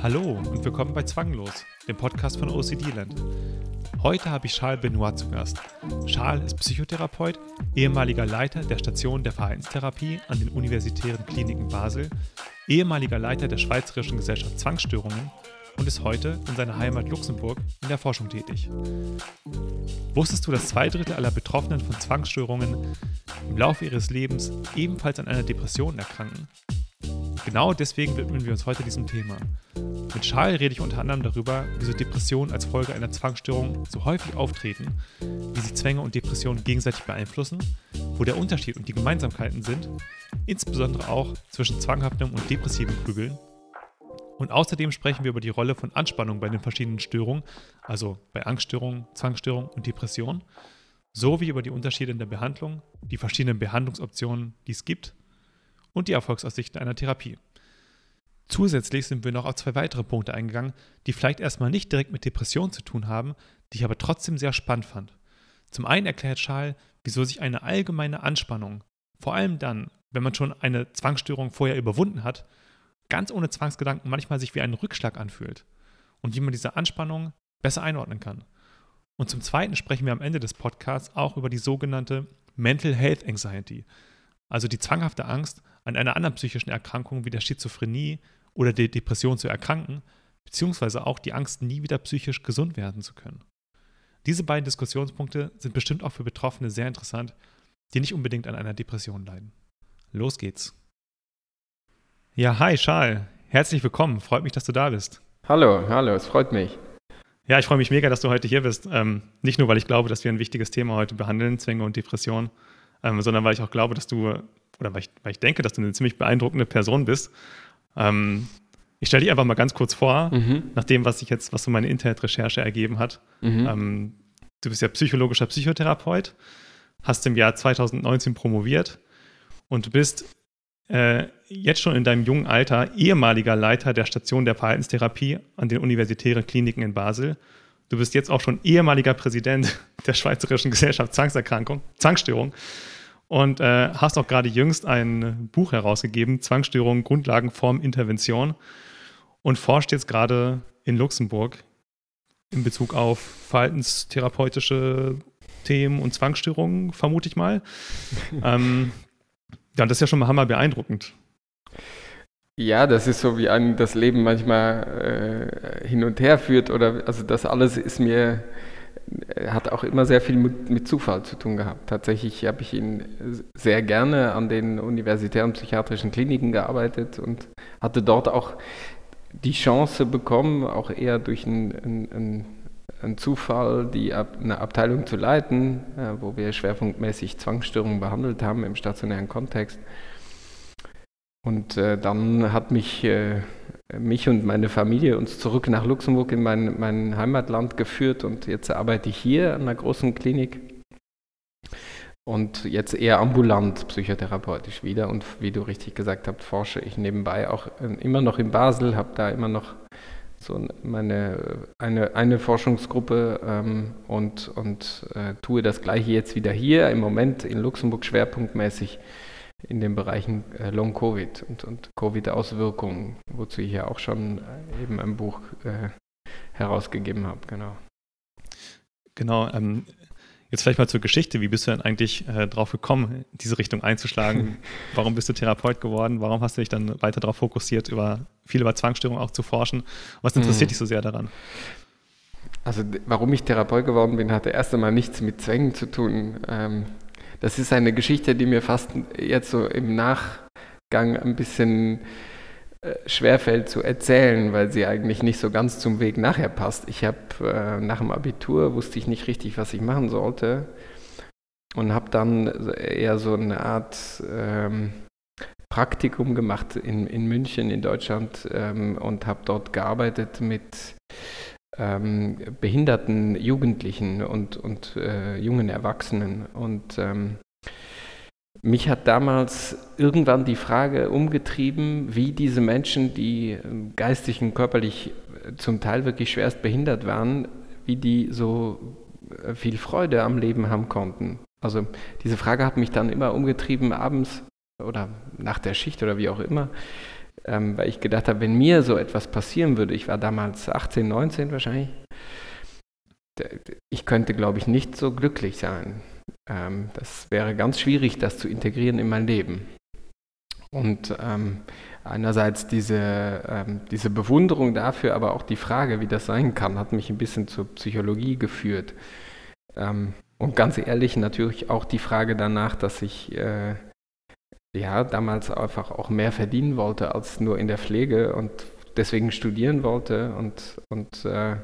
Hallo und willkommen bei Zwanglos, dem Podcast von OCD Land. Heute habe ich Charles Benoit zu Gast. Charles ist Psychotherapeut, ehemaliger Leiter der Station der Verhaltenstherapie an den Universitären Kliniken Basel, ehemaliger Leiter der Schweizerischen Gesellschaft Zwangsstörungen und ist heute in seiner Heimat Luxemburg in der Forschung tätig. Wusstest du, dass zwei Drittel aller Betroffenen von Zwangsstörungen im Laufe ihres Lebens ebenfalls an einer Depression erkranken? Genau deswegen widmen wir uns heute diesem Thema. Mit Charles rede ich unter anderem darüber, wieso Depressionen als Folge einer Zwangsstörung so häufig auftreten, wie sich Zwänge und Depressionen gegenseitig beeinflussen, wo der Unterschied und die Gemeinsamkeiten sind, insbesondere auch zwischen zwanghaftem und depressivem Grübeln. Und außerdem sprechen wir über die Rolle von Anspannung bei den verschiedenen Störungen, also bei Angststörungen, Zwangsstörungen und Depressionen, sowie über die Unterschiede in der Behandlung, die verschiedenen Behandlungsoptionen, die es gibt und die Erfolgsaussichten einer Therapie. Zusätzlich sind wir noch auf zwei weitere Punkte eingegangen, die vielleicht erstmal nicht direkt mit Depressionen zu tun haben, die ich aber trotzdem sehr spannend fand. Zum einen erklärt Schal, wieso sich eine allgemeine Anspannung, vor allem dann, wenn man schon eine Zwangsstörung vorher überwunden hat, ganz ohne Zwangsgedanken manchmal sich wie ein Rückschlag anfühlt und wie man diese Anspannung besser einordnen kann. Und zum Zweiten sprechen wir am Ende des Podcasts auch über die sogenannte Mental Health Anxiety, also die zwanghafte Angst, an einer anderen psychischen Erkrankung wie der Schizophrenie oder der Depression zu erkranken, beziehungsweise auch die Angst, nie wieder psychisch gesund werden zu können. Diese beiden Diskussionspunkte sind bestimmt auch für Betroffene sehr interessant, die nicht unbedingt an einer Depression leiden. Los geht's. Ja, hi Charles, herzlich willkommen. Freut mich, dass du da bist. Hallo, hallo, es freut mich. Ja, ich freue mich mega, dass du heute hier bist. Ähm, nicht nur, weil ich glaube, dass wir ein wichtiges Thema heute behandeln, Zwänge und Depressionen, ähm, sondern weil ich auch glaube, dass du, oder weil ich, weil ich denke, dass du eine ziemlich beeindruckende Person bist. Ähm, ich stelle dich einfach mal ganz kurz vor, mhm. nach dem, was ich jetzt, was so meine Internetrecherche ergeben hat. Mhm. Ähm, du bist ja psychologischer Psychotherapeut, hast im Jahr 2019 promoviert und du bist äh, jetzt schon in deinem jungen Alter ehemaliger Leiter der Station der Verhaltenstherapie an den universitären Kliniken in Basel. Du bist jetzt auch schon ehemaliger Präsident der Schweizerischen Gesellschaft Zwangserkrankung, Zwangsstörung und äh, hast auch gerade jüngst ein Buch herausgegeben, Zwangsstörung, Grundlagenform, Intervention und forscht jetzt gerade in Luxemburg in Bezug auf verhaltenstherapeutische Themen und Zwangsstörungen, vermute ich mal. ähm, ja, und das ist ja schon mal hammer beeindruckend. Ja, das ist so, wie ein das Leben manchmal äh, hin und her führt oder also das alles ist mir hat auch immer sehr viel mit, mit Zufall zu tun gehabt. Tatsächlich habe ich ihn sehr gerne an den universitären psychiatrischen Kliniken gearbeitet und hatte dort auch die Chance bekommen, auch eher durch einen, einen, einen Zufall, die, eine Abteilung zu leiten, äh, wo wir schwerpunktmäßig Zwangsstörungen behandelt haben im stationären Kontext. Und äh, dann hat mich äh, mich und meine Familie uns zurück nach Luxemburg in mein, mein Heimatland geführt und jetzt arbeite ich hier an einer großen Klinik und jetzt eher ambulant psychotherapeutisch wieder. Und wie du richtig gesagt hast, forsche ich nebenbei auch immer noch in Basel, habe da immer noch so meine eine, eine Forschungsgruppe ähm, und, und äh, tue das gleiche jetzt wieder hier, im Moment in Luxemburg schwerpunktmäßig in den Bereichen äh, Long Covid und, und Covid-Auswirkungen, wozu ich ja auch schon äh, eben ein Buch äh, herausgegeben habe, genau. Genau, ähm, jetzt vielleicht mal zur Geschichte. Wie bist du denn eigentlich äh, drauf gekommen, diese Richtung einzuschlagen? Warum bist du Therapeut geworden? Warum hast du dich dann weiter darauf fokussiert, über viel über Zwangsstörungen auch zu forschen? Was interessiert mhm. dich so sehr daran? Also warum ich Therapeut geworden bin, hatte erst einmal nichts mit Zwängen zu tun. Ähm, das ist eine Geschichte, die mir fast jetzt so im Nachgang ein bisschen äh, schwerfällt zu erzählen, weil sie eigentlich nicht so ganz zum Weg nachher passt. Ich habe äh, nach dem Abitur wusste ich nicht richtig, was ich machen sollte und habe dann eher so eine Art ähm, Praktikum gemacht in, in München in Deutschland ähm, und habe dort gearbeitet mit ähm, behinderten Jugendlichen und, und äh, jungen Erwachsenen. Und ähm, mich hat damals irgendwann die Frage umgetrieben, wie diese Menschen, die ähm, geistig und körperlich äh, zum Teil wirklich schwerst behindert waren, wie die so äh, viel Freude am Leben haben konnten. Also diese Frage hat mich dann immer umgetrieben abends oder nach der Schicht oder wie auch immer, ähm, weil ich gedacht habe, wenn mir so etwas passieren würde, ich war damals 18, 19 wahrscheinlich, ich könnte, glaube ich, nicht so glücklich sein. Ähm, das wäre ganz schwierig, das zu integrieren in mein Leben. Und ähm, einerseits diese, ähm, diese Bewunderung dafür, aber auch die Frage, wie das sein kann, hat mich ein bisschen zur Psychologie geführt. Ähm, und ganz ehrlich, natürlich auch die Frage danach, dass ich äh, ja damals einfach auch mehr verdienen wollte als nur in der Pflege und deswegen studieren wollte und, und äh,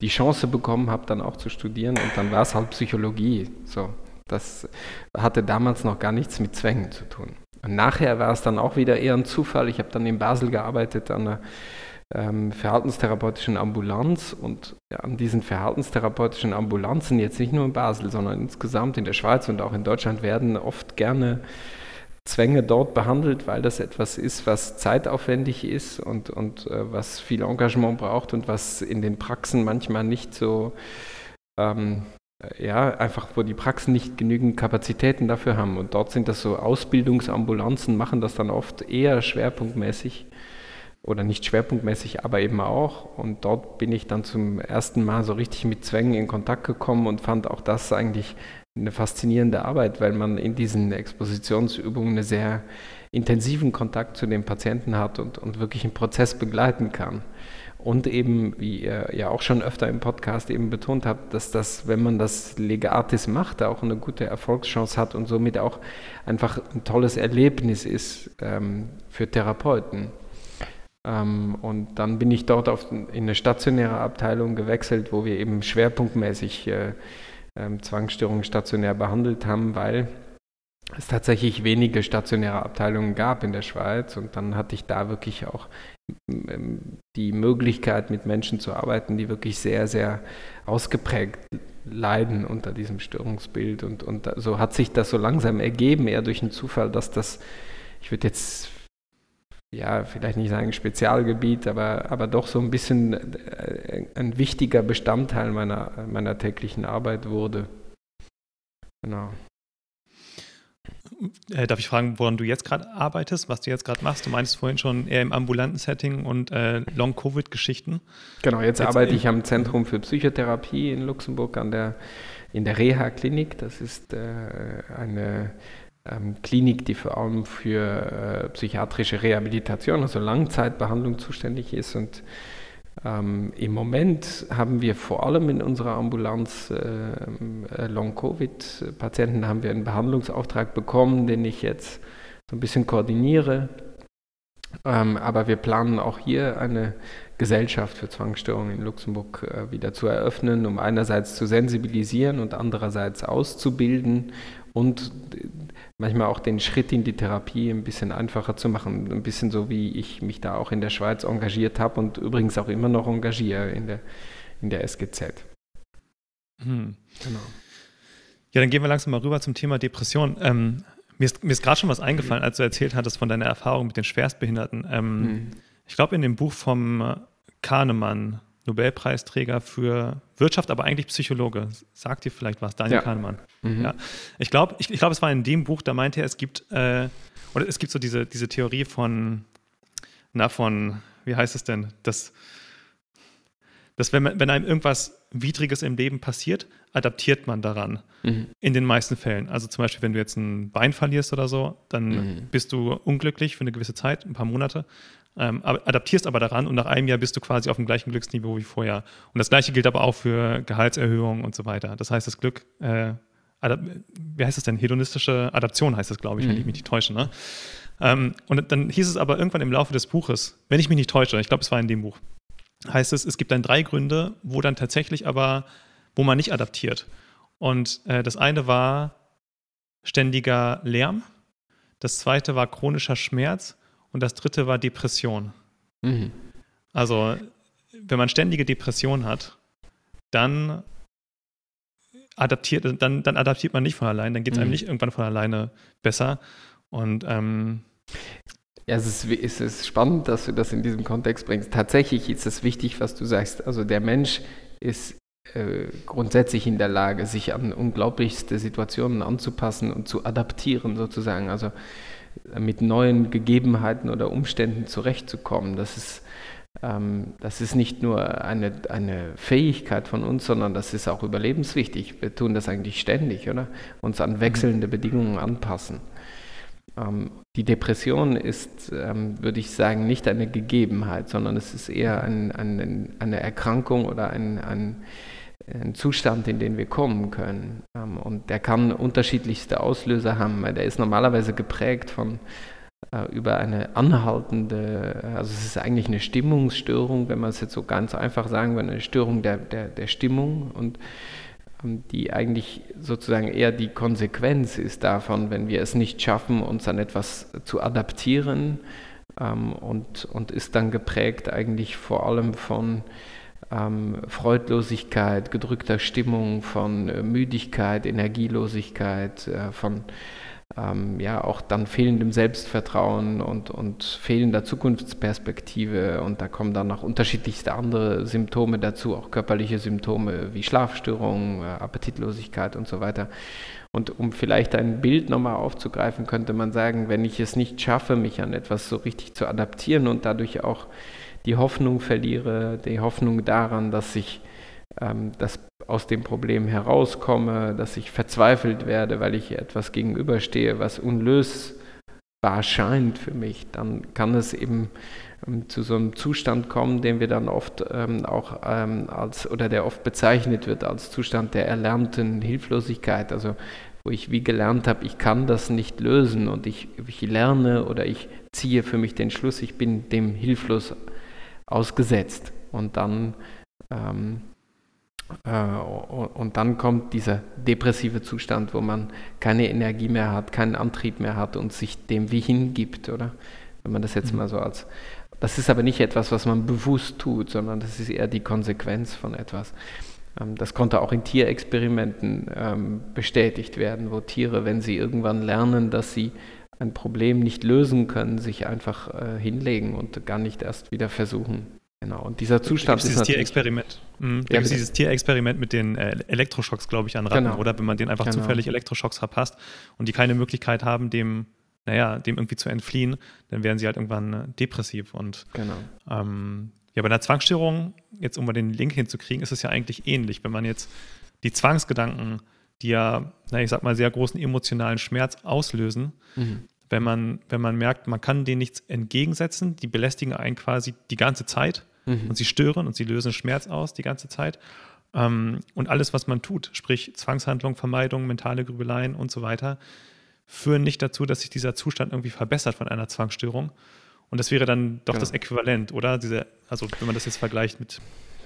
die Chance bekommen habe, dann auch zu studieren. Und dann war es halt Psychologie. So, das hatte damals noch gar nichts mit Zwängen zu tun. Und nachher war es dann auch wieder eher ein Zufall. Ich habe dann in Basel gearbeitet an einer ähm, verhaltenstherapeutischen Ambulanz und an diesen verhaltenstherapeutischen Ambulanzen, jetzt nicht nur in Basel, sondern insgesamt in der Schweiz und auch in Deutschland, werden oft gerne Zwänge dort behandelt, weil das etwas ist, was zeitaufwendig ist und, und äh, was viel Engagement braucht und was in den Praxen manchmal nicht so, ähm, ja, einfach wo die Praxen nicht genügend Kapazitäten dafür haben. Und dort sind das so Ausbildungsambulanzen, machen das dann oft eher schwerpunktmäßig oder nicht schwerpunktmäßig, aber eben auch. Und dort bin ich dann zum ersten Mal so richtig mit Zwängen in Kontakt gekommen und fand auch das eigentlich eine faszinierende Arbeit, weil man in diesen Expositionsübungen einen sehr intensiven Kontakt zu den Patienten hat und, und wirklich einen Prozess begleiten kann. Und eben, wie ihr ja auch schon öfter im Podcast eben betont habt, dass das, wenn man das Legatis macht, auch eine gute Erfolgschance hat und somit auch einfach ein tolles Erlebnis ist ähm, für Therapeuten. Ähm, und dann bin ich dort auf, in eine stationäre Abteilung gewechselt, wo wir eben schwerpunktmäßig äh, ähm, Zwangsstörungen stationär behandelt haben, weil es tatsächlich wenige stationäre Abteilungen gab in der Schweiz. Und dann hatte ich da wirklich auch die Möglichkeit, mit Menschen zu arbeiten, die wirklich sehr, sehr ausgeprägt leiden unter diesem Störungsbild. Und, und so hat sich das so langsam ergeben, eher durch einen Zufall, dass das, ich würde jetzt ja, vielleicht nicht sagen Spezialgebiet, aber, aber doch so ein bisschen äh, ein wichtiger Bestandteil meiner, meiner täglichen Arbeit wurde. Genau. Äh, darf ich fragen, woran du jetzt gerade arbeitest, was du jetzt gerade machst? Du meinst vorhin schon eher im ambulanten Setting und äh, Long-Covid-Geschichten. Genau, jetzt, jetzt arbeite ich am Zentrum für Psychotherapie in Luxemburg an der, in der Reha-Klinik. Das ist äh, eine Klinik, die vor allem für äh, psychiatrische Rehabilitation, also Langzeitbehandlung zuständig ist. Und ähm, im Moment haben wir vor allem in unserer Ambulanz äh, äh, Long-Covid-Patienten, haben wir einen Behandlungsauftrag bekommen, den ich jetzt so ein bisschen koordiniere. Ähm, aber wir planen auch hier eine Gesellschaft für Zwangsstörungen in Luxemburg äh, wieder zu eröffnen, um einerseits zu sensibilisieren und andererseits auszubilden und manchmal auch den Schritt in die Therapie ein bisschen einfacher zu machen. Ein bisschen so, wie ich mich da auch in der Schweiz engagiert habe und übrigens auch immer noch engagiere in der, in der SGZ. Hm. Genau. Ja, dann gehen wir langsam mal rüber zum Thema Depression. Ähm, mir ist, ist gerade schon was eingefallen, als du erzählt hattest von deiner Erfahrung mit den Schwerstbehinderten. Ähm, hm. Ich glaube, in dem Buch vom Kahnemann, Nobelpreisträger für Wirtschaft, aber eigentlich Psychologe. Sagt dir vielleicht was, Daniel ja. Kahnemann. Mhm. Ja. Ich glaube, ich, ich glaub, es war in dem Buch, da meinte er, es gibt, äh, oder es gibt so diese, diese Theorie von, na, von, wie heißt es denn, dass, dass wenn, man, wenn einem irgendwas Widriges im Leben passiert, adaptiert man daran. Mhm. In den meisten Fällen. Also zum Beispiel, wenn du jetzt ein Bein verlierst oder so, dann mhm. bist du unglücklich für eine gewisse Zeit, ein paar Monate ähm, adaptierst aber daran und nach einem Jahr bist du quasi auf dem gleichen Glücksniveau wie vorher. Und das gleiche gilt aber auch für Gehaltserhöhungen und so weiter. Das heißt, das Glück, äh, wie heißt es denn? Hedonistische Adaption heißt es, glaube ich, mhm. wenn ich mich nicht täusche. Ne? Ähm, und dann hieß es aber irgendwann im Laufe des Buches, wenn ich mich nicht täusche, ich glaube, es war in dem Buch, heißt es, es gibt dann drei Gründe, wo dann tatsächlich aber, wo man nicht adaptiert. Und äh, das eine war ständiger Lärm, das zweite war chronischer Schmerz und das dritte war Depression. Mhm. Also, wenn man ständige Depression hat, dann adaptiert, dann, dann adaptiert man nicht von allein, dann geht es mhm. einem nicht irgendwann von alleine besser. Und ähm, ja, es ist, es ist spannend, dass du das in diesem Kontext bringst. Tatsächlich ist es wichtig, was du sagst. Also der Mensch ist äh, grundsätzlich in der Lage, sich an unglaublichste Situationen anzupassen und zu adaptieren sozusagen, also mit neuen Gegebenheiten oder Umständen zurechtzukommen. Das ist, ähm, das ist nicht nur eine, eine Fähigkeit von uns, sondern das ist auch überlebenswichtig. Wir tun das eigentlich ständig, oder? Uns an wechselnde Bedingungen anpassen. Ähm, die Depression ist, ähm, würde ich sagen, nicht eine Gegebenheit, sondern es ist eher ein, ein, eine Erkrankung oder ein, ein, ein, Zustand, in den wir kommen können. Ähm, und der kann unterschiedlichste Auslöser haben. Der ist normalerweise geprägt von äh, über eine anhaltende, also es ist eigentlich eine Stimmungsstörung, wenn man es jetzt so ganz einfach sagen will, eine Störung der, der, der Stimmung und die eigentlich sozusagen eher die Konsequenz ist davon, wenn wir es nicht schaffen, uns an etwas zu adaptieren ähm, und, und ist dann geprägt eigentlich vor allem von ähm, Freudlosigkeit, gedrückter Stimmung, von äh, Müdigkeit, Energielosigkeit, äh, von ähm, ja auch dann fehlendem Selbstvertrauen und, und fehlender Zukunftsperspektive. Und da kommen dann noch unterschiedlichste andere Symptome dazu, auch körperliche Symptome wie Schlafstörungen, äh, Appetitlosigkeit und so weiter. Und um vielleicht ein Bild nochmal aufzugreifen, könnte man sagen, wenn ich es nicht schaffe, mich an etwas so richtig zu adaptieren und dadurch auch die Hoffnung verliere, die Hoffnung daran, dass ich ähm, dass aus dem Problem herauskomme, dass ich verzweifelt werde, weil ich etwas gegenüberstehe, was unlösbar scheint für mich, dann kann es eben ähm, zu so einem Zustand kommen, den wir dann oft ähm, auch ähm, als oder der oft bezeichnet wird als Zustand der erlernten Hilflosigkeit, also wo ich wie gelernt habe, ich kann das nicht lösen und ich, ich lerne oder ich ziehe für mich den Schluss, ich bin dem hilflos ausgesetzt und dann ähm, äh, und dann kommt dieser depressive Zustand, wo man keine Energie mehr hat, keinen Antrieb mehr hat und sich dem wie hingibt, oder? Wenn man das jetzt mhm. mal so als. Das ist aber nicht etwas, was man bewusst tut, sondern das ist eher die Konsequenz von etwas. Ähm, das konnte auch in Tierexperimenten ähm, bestätigt werden, wo Tiere, wenn sie irgendwann lernen, dass sie ein Problem nicht lösen können, sich einfach äh, hinlegen und gar nicht erst wieder versuchen, Genau, und dieser Zustand ist dieses Tierexperiment. Mhm. Da ja, gibt dieses Tierexperiment mit den äh, Elektroschocks, glaube ich, an Ratten, genau. oder? Wenn man denen einfach genau. zufällig Elektroschocks verpasst und die keine Möglichkeit haben, dem, naja, dem irgendwie zu entfliehen, dann werden sie halt irgendwann äh, depressiv. Und genau. ähm, ja, bei einer Zwangsstörung, jetzt um mal den Link hinzukriegen, ist es ja eigentlich ähnlich. Wenn man jetzt die Zwangsgedanken, die ja, na, ich sag mal, sehr großen emotionalen Schmerz auslösen, mhm wenn man, wenn man merkt, man kann denen nichts entgegensetzen, die belästigen einen quasi die ganze Zeit mhm. und sie stören und sie lösen Schmerz aus die ganze Zeit. Ähm, und alles, was man tut, sprich Zwangshandlung, Vermeidung, mentale Grübeleien und so weiter, führen nicht dazu, dass sich dieser Zustand irgendwie verbessert von einer Zwangsstörung. Und das wäre dann doch genau. das Äquivalent, oder? Diese, also wenn man das jetzt vergleicht mit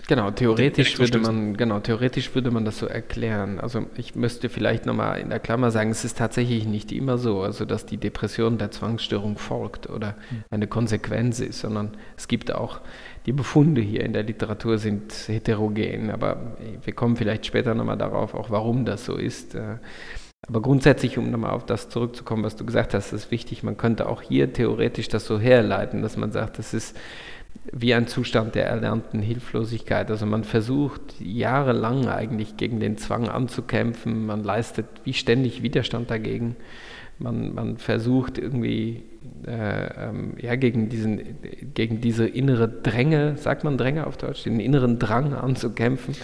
Genau, theoretisch würde man, genau, theoretisch würde man das so erklären. Also ich müsste vielleicht nochmal in der Klammer sagen, es ist tatsächlich nicht immer so, also dass die Depression der Zwangsstörung folgt oder hm. eine Konsequenz ist, sondern es gibt auch, die Befunde hier in der Literatur sind heterogen, aber wir kommen vielleicht später nochmal darauf, auch warum das so ist. Äh, aber grundsätzlich, um nochmal auf das zurückzukommen, was du gesagt hast, ist wichtig, man könnte auch hier theoretisch das so herleiten, dass man sagt, das ist wie ein Zustand der erlernten Hilflosigkeit. Also man versucht jahrelang eigentlich gegen den Zwang anzukämpfen, man leistet wie ständig Widerstand dagegen, man, man versucht irgendwie äh, ähm, ja, gegen, diesen, gegen diese innere Dränge, sagt man Dränge auf Deutsch, den inneren Drang anzukämpfen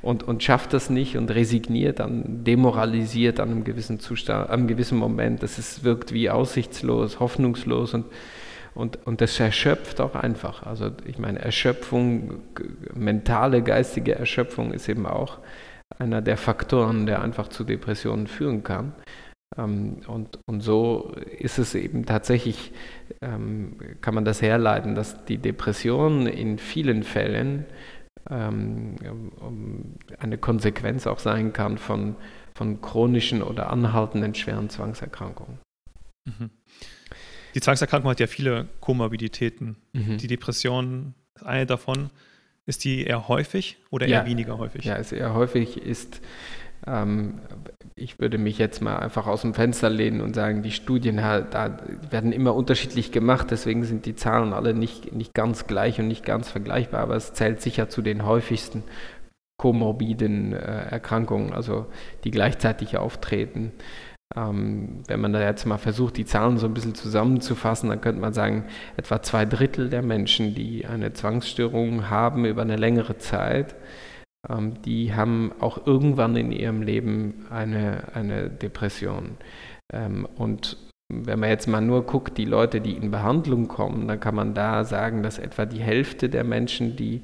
und, und schafft das nicht und resigniert, dann demoralisiert an einem gewissen Zustand, an einem gewissen Moment. Das ist, wirkt wie aussichtslos, hoffnungslos und und, und das erschöpft auch einfach. Also ich meine, Erschöpfung, mentale, geistige Erschöpfung ist eben auch einer der Faktoren, der einfach zu Depressionen führen kann. Ähm, und, und so ist es eben tatsächlich, ähm, kann man das herleiten, dass die Depression in vielen Fällen ähm, eine Konsequenz auch sein kann von, von chronischen oder anhaltenden schweren Zwangserkrankungen. Mhm. Die Zwangserkrankung hat ja viele Komorbiditäten. Mhm. Die Depression ist eine davon. Ist die eher häufig oder eher ja. weniger häufig? Ja, ist eher häufig ist, ähm, ich würde mich jetzt mal einfach aus dem Fenster lehnen und sagen, die Studien da werden immer unterschiedlich gemacht, deswegen sind die Zahlen alle nicht, nicht ganz gleich und nicht ganz vergleichbar, aber es zählt sicher zu den häufigsten komorbiden äh, Erkrankungen, also die gleichzeitig auftreten. Ähm, wenn man da jetzt mal versucht, die Zahlen so ein bisschen zusammenzufassen, dann könnte man sagen, etwa zwei Drittel der Menschen, die eine Zwangsstörung haben über eine längere Zeit, ähm, die haben auch irgendwann in ihrem Leben eine, eine Depression. Ähm, und wenn man jetzt mal nur guckt, die Leute, die in Behandlung kommen, dann kann man da sagen, dass etwa die Hälfte der Menschen, die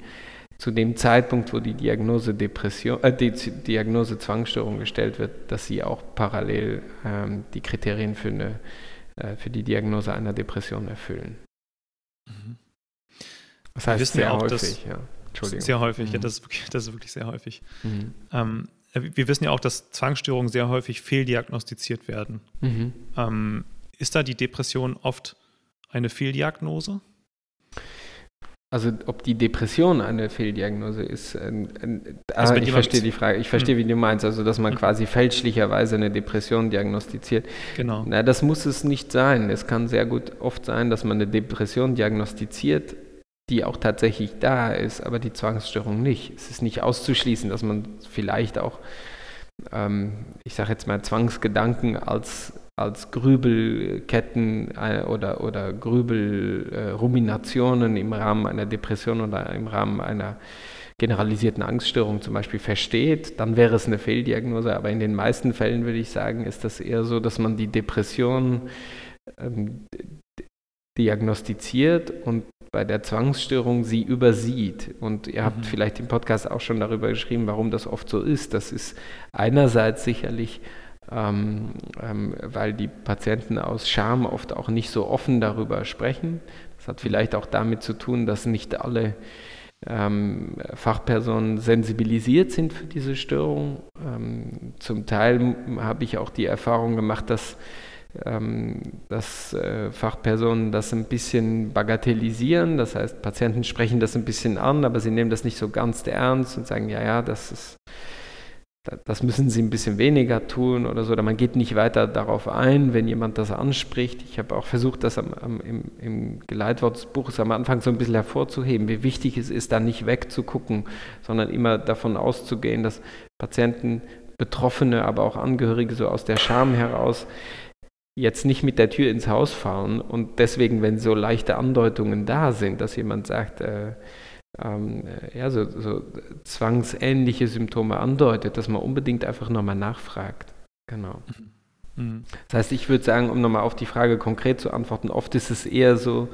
zu dem Zeitpunkt, wo die Diagnose Depression, äh, die Diagnose Zwangsstörung gestellt wird, dass sie auch parallel ähm, die Kriterien für, eine, äh, für die Diagnose einer Depression erfüllen. Mhm. Das heißt sehr ja auch, häufig, ja. Entschuldigung. Sehr häufig, mhm. ja, das ist, wirklich, das ist wirklich sehr häufig. Mhm. Ähm, wir wissen ja auch, dass Zwangsstörungen sehr häufig fehldiagnostiziert werden. Mhm. Ähm, ist da die Depression oft eine Fehldiagnose? Also ob die Depression eine Fehldiagnose ist, äh, äh, also ich verstehe die Frage, ich verstehe, hm. wie du meinst, also dass man hm. quasi fälschlicherweise eine Depression diagnostiziert. Genau. Na, das muss es nicht sein. Es kann sehr gut oft sein, dass man eine Depression diagnostiziert, die auch tatsächlich da ist, aber die Zwangsstörung nicht. Es ist nicht auszuschließen, dass man vielleicht auch, ähm, ich sage jetzt mal, Zwangsgedanken als als Grübelketten äh, oder, oder Grübelruminationen im Rahmen einer Depression oder im Rahmen einer generalisierten Angststörung zum Beispiel versteht, dann wäre es eine Fehldiagnose. Aber in den meisten Fällen würde ich sagen, ist das eher so, dass man die Depression ähm, diagnostiziert und bei der Zwangsstörung sie übersieht. Und ihr habt mhm. vielleicht im Podcast auch schon darüber geschrieben, warum das oft so ist. Das ist einerseits sicherlich ähm, ähm, weil die Patienten aus Scham oft auch nicht so offen darüber sprechen. Das hat vielleicht auch damit zu tun, dass nicht alle ähm, Fachpersonen sensibilisiert sind für diese Störung. Ähm, zum Teil habe ich auch die Erfahrung gemacht, dass, ähm, dass äh, Fachpersonen das ein bisschen bagatellisieren. Das heißt, Patienten sprechen das ein bisschen an, aber sie nehmen das nicht so ganz ernst und sagen, ja, ja, das ist das müssen sie ein bisschen weniger tun oder so, oder man geht nicht weiter darauf ein, wenn jemand das anspricht. Ich habe auch versucht, das am, am, im, im Geleitwort des Buches am Anfang so ein bisschen hervorzuheben, wie wichtig es ist, da nicht wegzugucken, sondern immer davon auszugehen, dass Patienten, Betroffene, aber auch Angehörige so aus der Scham heraus jetzt nicht mit der Tür ins Haus fahren und deswegen, wenn so leichte Andeutungen da sind, dass jemand sagt, äh, ähm, ja, so, so zwangsähnliche Symptome andeutet, dass man unbedingt einfach nochmal nachfragt. Genau. Mhm. mhm. Das heißt, ich würde sagen, um nochmal auf die Frage konkret zu antworten, oft ist es eher so,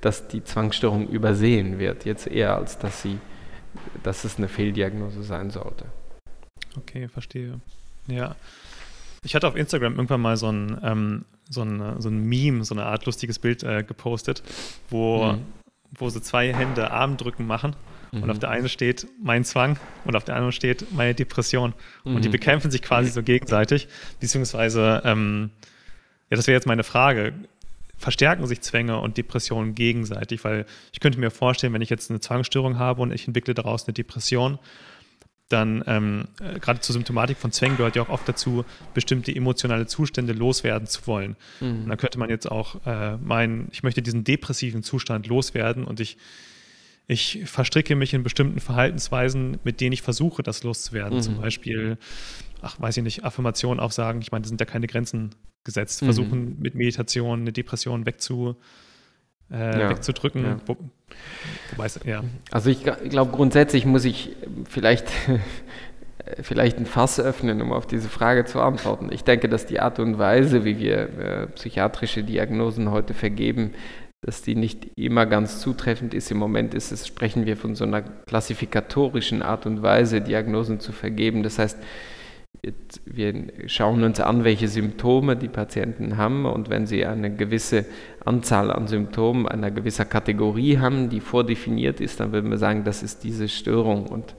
dass die Zwangsstörung übersehen wird, jetzt eher als dass sie, dass es eine Fehldiagnose sein sollte. Okay, verstehe. Ja. Ich hatte auf Instagram irgendwann mal so ein, ähm, so ein, so ein Meme, so eine Art lustiges Bild äh, gepostet, wo mhm wo sie zwei Hände Armdrücken machen. Mhm. Und auf der einen steht mein Zwang und auf der anderen steht meine Depression. Mhm. Und die mhm. bekämpfen sich quasi so gegenseitig. Beziehungsweise, ähm, ja, das wäre jetzt meine Frage. Verstärken sich Zwänge und Depressionen gegenseitig? Weil ich könnte mir vorstellen, wenn ich jetzt eine Zwangsstörung habe und ich entwickle daraus eine Depression, dann ähm, äh, gerade zur Symptomatik von Zwängen gehört ja auch oft dazu, bestimmte emotionale Zustände loswerden zu wollen. Mhm. Und dann könnte man jetzt auch äh, meinen, ich möchte diesen depressiven Zustand loswerden und ich, ich verstricke mich in bestimmten Verhaltensweisen, mit denen ich versuche, das loszuwerden. Mhm. Zum Beispiel, ach, weiß ich nicht, Affirmationen aufsagen. Ich meine, da sind ja keine Grenzen gesetzt. Mhm. Versuchen mit Meditation eine Depression wegzu, äh, ja. wegzudrücken. Ja. Wo, ja. Also ich, ich glaube, grundsätzlich muss ich vielleicht, vielleicht ein Fass öffnen, um auf diese Frage zu antworten. Ich denke, dass die Art und Weise, wie wir äh, psychiatrische Diagnosen heute vergeben, dass die nicht immer ganz zutreffend ist. Im Moment ist es, sprechen wir von so einer klassifikatorischen Art und Weise, Diagnosen zu vergeben. Das heißt, wir schauen uns an, welche Symptome die Patienten haben und wenn sie eine gewisse Anzahl an Symptomen einer gewissen Kategorie haben, die vordefiniert ist, dann würden wir sagen, das ist diese Störung. Und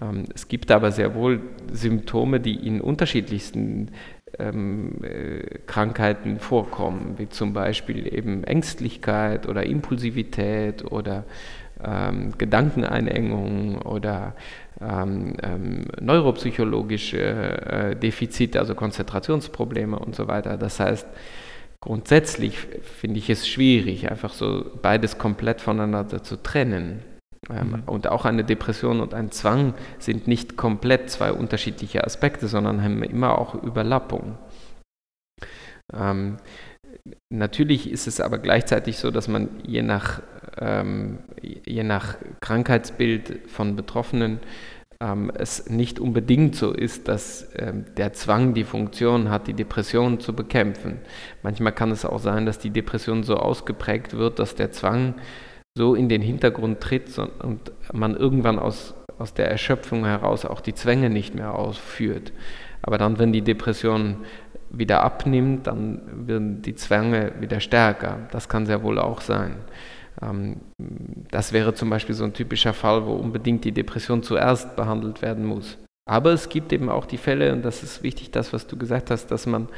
ähm, es gibt aber sehr wohl Symptome, die in unterschiedlichsten ähm, äh, Krankheiten vorkommen, wie zum Beispiel eben Ängstlichkeit oder Impulsivität oder ähm, Gedankeneinengung oder ähm, ähm, neuropsychologische äh, Defizite, also Konzentrationsprobleme und so weiter. Das heißt, grundsätzlich finde ich es schwierig, einfach so beides komplett voneinander zu trennen. Ähm, mhm. Und auch eine Depression und ein Zwang sind nicht komplett zwei unterschiedliche Aspekte, sondern haben immer auch Überlappung. Ähm, natürlich ist es aber gleichzeitig so, dass man je nach, ähm, je nach Krankheitsbild von Betroffenen ähm, es nicht unbedingt so ist, dass ähm, der Zwang die Funktion hat, die Depression zu bekämpfen. Manchmal kann es auch sein, dass die Depression so ausgeprägt wird, dass der Zwang so in den Hintergrund tritt und man irgendwann aus, aus der Erschöpfung heraus auch die Zwänge nicht mehr ausführt. Aber dann, wenn die Depression wieder abnimmt, dann werden die Zwänge wieder stärker. Das kann sehr wohl auch sein. Ähm, das wäre zum Beispiel so ein typischer Fall, wo unbedingt die Depression zuerst behandelt werden muss. Aber es gibt eben auch die Fälle, und das ist wichtig, das, was du gesagt hast, dass man,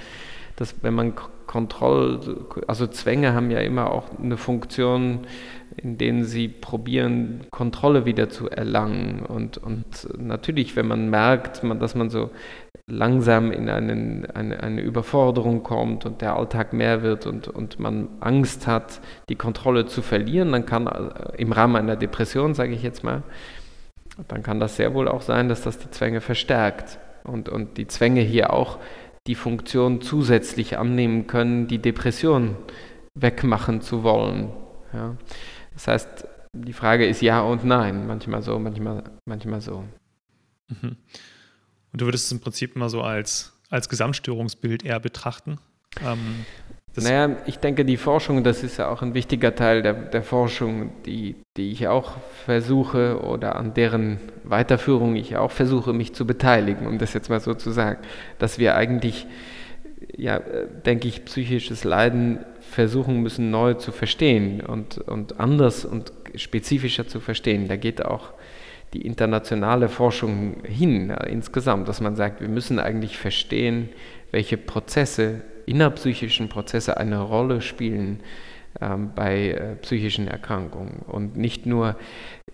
dass wenn man Kontroll, also Zwänge haben ja immer auch eine Funktion, in denen sie probieren, Kontrolle wieder zu erlangen. Und, und natürlich, wenn man merkt, dass man so langsam in einen, eine, eine Überforderung kommt und der Alltag mehr wird und, und man Angst hat, die Kontrolle zu verlieren, dann kann äh, im Rahmen einer Depression, sage ich jetzt mal, dann kann das sehr wohl auch sein, dass das die Zwänge verstärkt und, und die Zwänge hier auch die Funktion zusätzlich annehmen können, die Depression wegmachen zu wollen. Ja. Das heißt, die Frage ist ja und nein, manchmal so, manchmal, manchmal so. Mhm. Und du würdest es im Prinzip immer so als, als Gesamtstörungsbild eher betrachten? Ähm, naja, ich denke, die Forschung, das ist ja auch ein wichtiger Teil der, der Forschung, die, die ich auch versuche oder an deren Weiterführung ich auch versuche, mich zu beteiligen, um das jetzt mal so zu sagen, dass wir eigentlich, ja, denke ich, psychisches Leiden versuchen müssen, neu zu verstehen und, und anders und spezifischer zu verstehen. Da geht auch die internationale Forschung hin insgesamt, dass man sagt, wir müssen eigentlich verstehen, welche Prozesse, innerpsychischen Prozesse eine Rolle spielen ähm, bei äh, psychischen Erkrankungen und nicht nur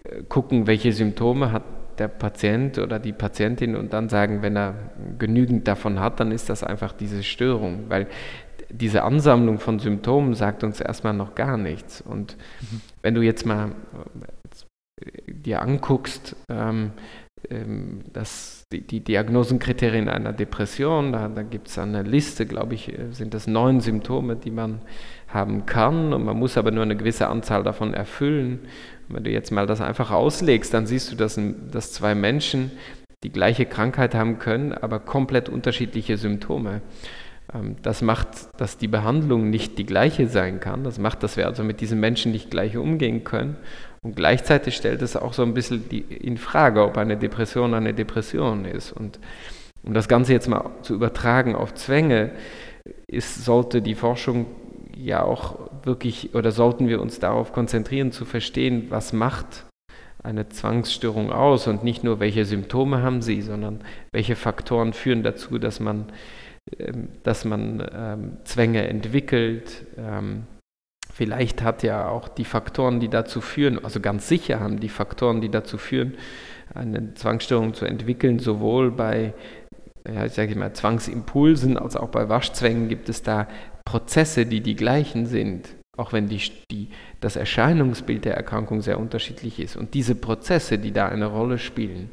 äh, gucken, welche Symptome hat der Patient oder die Patientin und dann sagen, wenn er genügend davon hat, dann ist das einfach diese Störung, weil diese Ansammlung von Symptomen sagt uns erstmal noch gar nichts. Und mhm. wenn du jetzt mal dir anguckst, ähm, ähm, dass die, die, Diagnosenkriterien einer Depression, da, da gibt es eine Liste, glaube ich, äh, sind das neun Symptome, die man haben kann und man muss aber nur eine gewisse Anzahl davon erfüllen. Und wenn du jetzt mal das einfach auslegst, dann siehst du, dass, dass zwei Menschen die gleiche Krankheit haben können, aber komplett unterschiedliche Symptome. Ähm, das macht, dass die Behandlung nicht die gleiche sein kann. Das macht, dass wir also mit diesen Menschen nicht gleich umgehen können. Und gleichzeitig stellt es auch so ein bisschen die, in Frage, ob eine Depression eine Depression ist. Und um das Ganze jetzt mal zu übertragen auf Zwänge, ist, sollte die Forschung ja auch wirklich, oder sollten wir uns darauf konzentrieren, zu verstehen, was macht eine Zwangsstörung aus und nicht nur, welche Symptome haben sie, sondern welche Faktoren führen dazu, dass man, dass man ähm, Zwänge entwickelt, ähm, Vielleicht hat ja auch die Faktoren, die dazu führen, also ganz sicher haben die Faktoren, die dazu führen, eine Zwangsstörung zu entwickeln, sowohl bei, ja, ich sage mal, Zwangsimpulsen als auch bei Waschzwängen gibt es da Prozesse, die die gleichen sind, auch wenn die, die, das Erscheinungsbild der Erkrankung sehr unterschiedlich ist. Und diese Prozesse, die da eine Rolle spielen,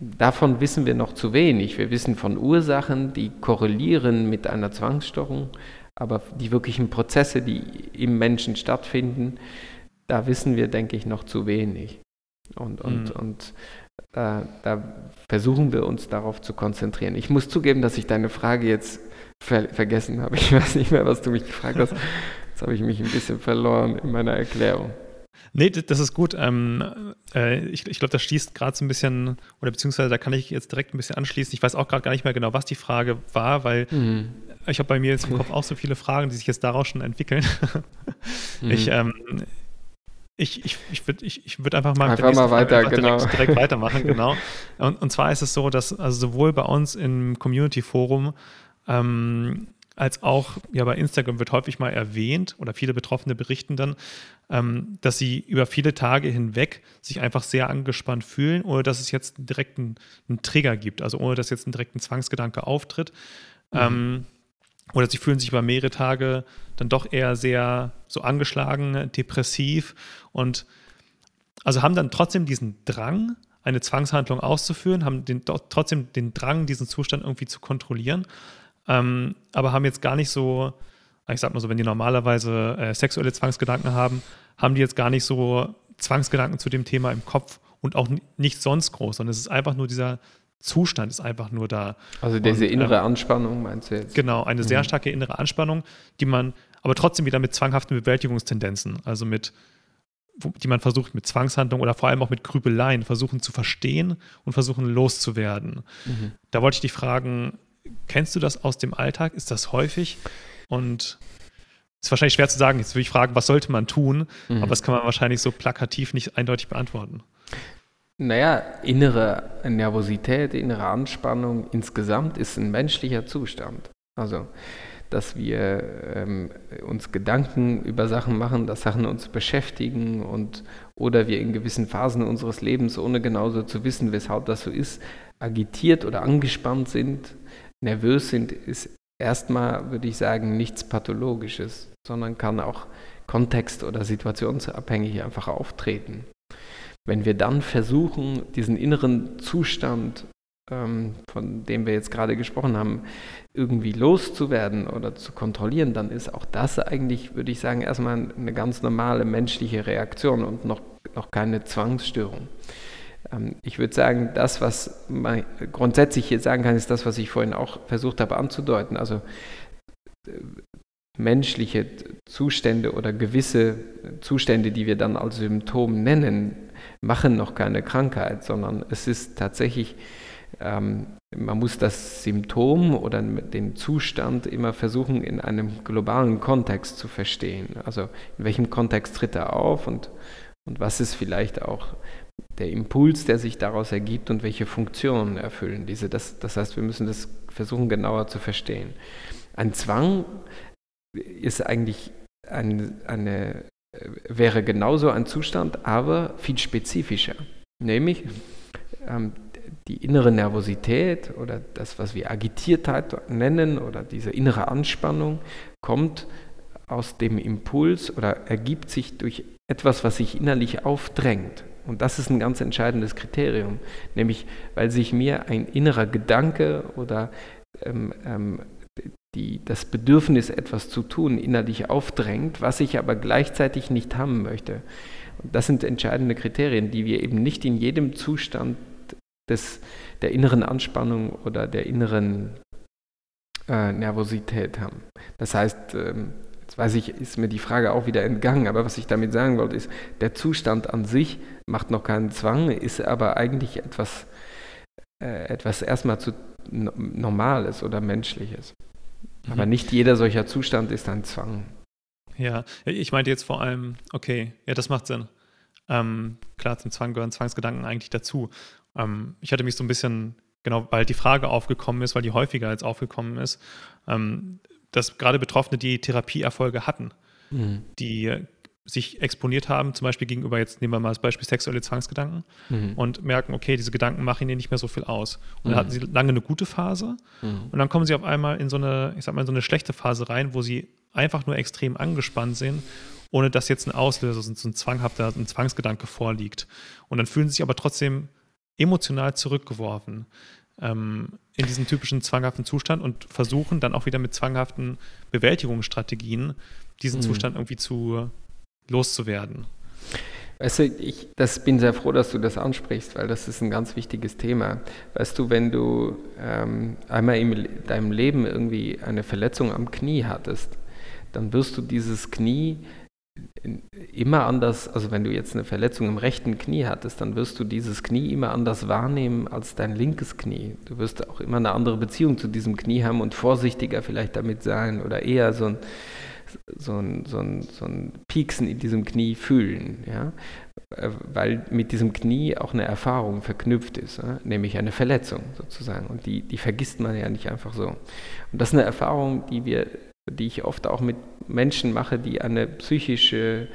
davon wissen wir noch zu wenig. Wir wissen von Ursachen, die korrelieren mit einer Zwangsstörung, aber die wirklichen Prozesse, die im Menschen stattfinden, da wissen wir, denke ich, noch zu wenig. Und, und, mhm. und äh, da versuchen wir uns darauf zu konzentrieren. Ich muss zugeben, dass ich deine Frage jetzt ver vergessen habe. Ich weiß nicht mehr, was du mich gefragt hast. Jetzt habe ich mich ein bisschen verloren in meiner Erklärung. Nee, das ist gut. Ähm, äh, ich, ich glaube, das schließt gerade so ein bisschen, oder beziehungsweise da kann ich jetzt direkt ein bisschen anschließen. Ich weiß auch gerade gar nicht mehr genau, was die Frage war, weil mhm. ich habe bei mir jetzt im Kopf auch so viele Fragen, die sich jetzt daraus schon entwickeln. mhm. Ich, ähm, ich, ich, ich würde ich, ich würd einfach mal, einfach mal weiter, einfach genau. direkt, direkt, weitermachen, genau. Und, und zwar ist es so, dass also sowohl bei uns im Community Forum ähm, als auch ja bei Instagram wird häufig mal erwähnt oder viele Betroffene berichten dann, ähm, dass sie über viele Tage hinweg sich einfach sehr angespannt fühlen, ohne dass es jetzt direkt einen, einen Trigger gibt, also ohne dass jetzt ein direkten Zwangsgedanke auftritt. Mhm. Ähm, oder sie fühlen sich über mehrere Tage dann doch eher sehr so angeschlagen, depressiv und also haben dann trotzdem diesen Drang, eine Zwangshandlung auszuführen, haben den, trotzdem den Drang, diesen Zustand irgendwie zu kontrollieren, ähm, aber haben jetzt gar nicht so, ich sag mal so, wenn die normalerweise äh, sexuelle Zwangsgedanken haben, haben die jetzt gar nicht so Zwangsgedanken zu dem Thema im Kopf und auch nicht sonst groß, sondern es ist einfach nur dieser Zustand ist einfach nur da. Also diese und, innere ähm, Anspannung meinst du jetzt? Genau, eine mhm. sehr starke innere Anspannung, die man aber trotzdem wieder mit zwanghaften Bewältigungstendenzen, also mit, die man versucht mit Zwangshandlung oder vor allem auch mit Grübeleien versuchen zu verstehen und versuchen loszuwerden. Mhm. Da wollte ich dich fragen, kennst du das aus dem Alltag? Ist das häufig? Und es ist wahrscheinlich schwer zu sagen. Jetzt würde ich fragen, was sollte man tun? Mhm. Aber das kann man wahrscheinlich so plakativ nicht eindeutig beantworten. Naja, innere Nervosität, innere Anspannung insgesamt ist ein menschlicher Zustand. Also, dass wir ähm, uns Gedanken über Sachen machen, dass Sachen uns beschäftigen und oder wir in gewissen Phasen unseres Lebens, ohne genauso zu wissen, weshalb das so ist, agitiert oder angespannt sind, nervös sind, ist erstmal, würde ich sagen, nichts Pathologisches, sondern kann auch kontext- oder situationsabhängig einfach auftreten. Wenn wir dann versuchen, diesen inneren Zustand, ähm, von dem wir jetzt gerade gesprochen haben, irgendwie loszuwerden oder zu kontrollieren, dann ist auch das eigentlich, würde ich sagen, erstmal eine ganz normale menschliche Reaktion und noch, noch keine Zwangsstörung. Ähm, ich würde sagen, das, was man grundsätzlich hier sagen kann, ist das, was ich vorhin auch versucht habe anzudeuten. Also äh, menschliche Zustände oder gewisse Zustände, die wir dann als Symptom nennen, machen noch keine Krankheit, sondern es ist tatsächlich, ähm, man muss das Symptom oder den Zustand immer versuchen, in einem globalen Kontext zu verstehen. Also in welchem Kontext tritt er auf und, und was ist vielleicht auch der Impuls, der sich daraus ergibt und welche Funktionen erfüllen diese. Das, das heißt, wir müssen das versuchen genauer zu verstehen. Ein Zwang ist eigentlich ein, eine wäre genauso ein Zustand, aber viel spezifischer. Nämlich ähm, die innere Nervosität oder das, was wir Agitiertheit nennen oder diese innere Anspannung, kommt aus dem Impuls oder ergibt sich durch etwas, was sich innerlich aufdrängt. Und das ist ein ganz entscheidendes Kriterium, nämlich weil sich mir ein innerer Gedanke oder ähm, ähm, die, das Bedürfnis, etwas zu tun, innerlich aufdrängt, was ich aber gleichzeitig nicht haben möchte. Und das sind entscheidende Kriterien, die wir eben nicht in jedem Zustand des, der inneren Anspannung oder der inneren äh, Nervosität haben. Das heißt, ähm, weiß ich, ist mir die Frage auch wieder entgangen, aber was ich damit sagen wollte, ist, der Zustand an sich macht noch keinen Zwang, ist aber eigentlich etwas, äh, etwas erstmal zu Normales oder Menschliches. Aber mhm. nicht jeder solcher Zustand ist ein Zwang. Ja, ich meinte jetzt vor allem, okay, ja, das macht Sinn. Ähm, klar, zum Zwang gehören Zwangsgedanken eigentlich dazu. Ähm, ich hatte mich so ein bisschen, genau, weil die Frage aufgekommen ist, weil die häufiger als aufgekommen ist, ähm, dass gerade Betroffene, die Therapieerfolge hatten, mhm. die sich exponiert haben, zum Beispiel gegenüber, jetzt nehmen wir mal das Beispiel sexuelle Zwangsgedanken mhm. und merken, okay, diese Gedanken machen ihnen nicht mehr so viel aus. Und mhm. dann hatten sie lange eine gute Phase mhm. und dann kommen sie auf einmal in so eine, ich sag mal, in so eine schlechte Phase rein, wo sie einfach nur extrem angespannt sind, ohne dass jetzt ein Auslöser, so ein zwanghafter, ein Zwangsgedanke vorliegt. Und dann fühlen sie sich aber trotzdem emotional zurückgeworfen ähm, in diesen typischen zwanghaften Zustand und versuchen dann auch wieder mit zwanghaften Bewältigungsstrategien diesen mhm. Zustand irgendwie zu loszuwerden? Weißt du, ich das bin sehr froh, dass du das ansprichst, weil das ist ein ganz wichtiges Thema. Weißt du, wenn du ähm, einmal in deinem Leben irgendwie eine Verletzung am Knie hattest, dann wirst du dieses Knie immer anders, also wenn du jetzt eine Verletzung im rechten Knie hattest, dann wirst du dieses Knie immer anders wahrnehmen als dein linkes Knie. Du wirst auch immer eine andere Beziehung zu diesem Knie haben und vorsichtiger vielleicht damit sein oder eher so ein so ein, so ein, so ein Pieksen in diesem Knie fühlen, ja? Äh, weil mit diesem Knie auch eine Erfahrung verknüpft ist, ja? nämlich eine Verletzung sozusagen. Und die, die vergisst man ja nicht einfach so. Und das ist eine Erfahrung, die, wir, die ich oft auch mit Menschen mache, die eine psychische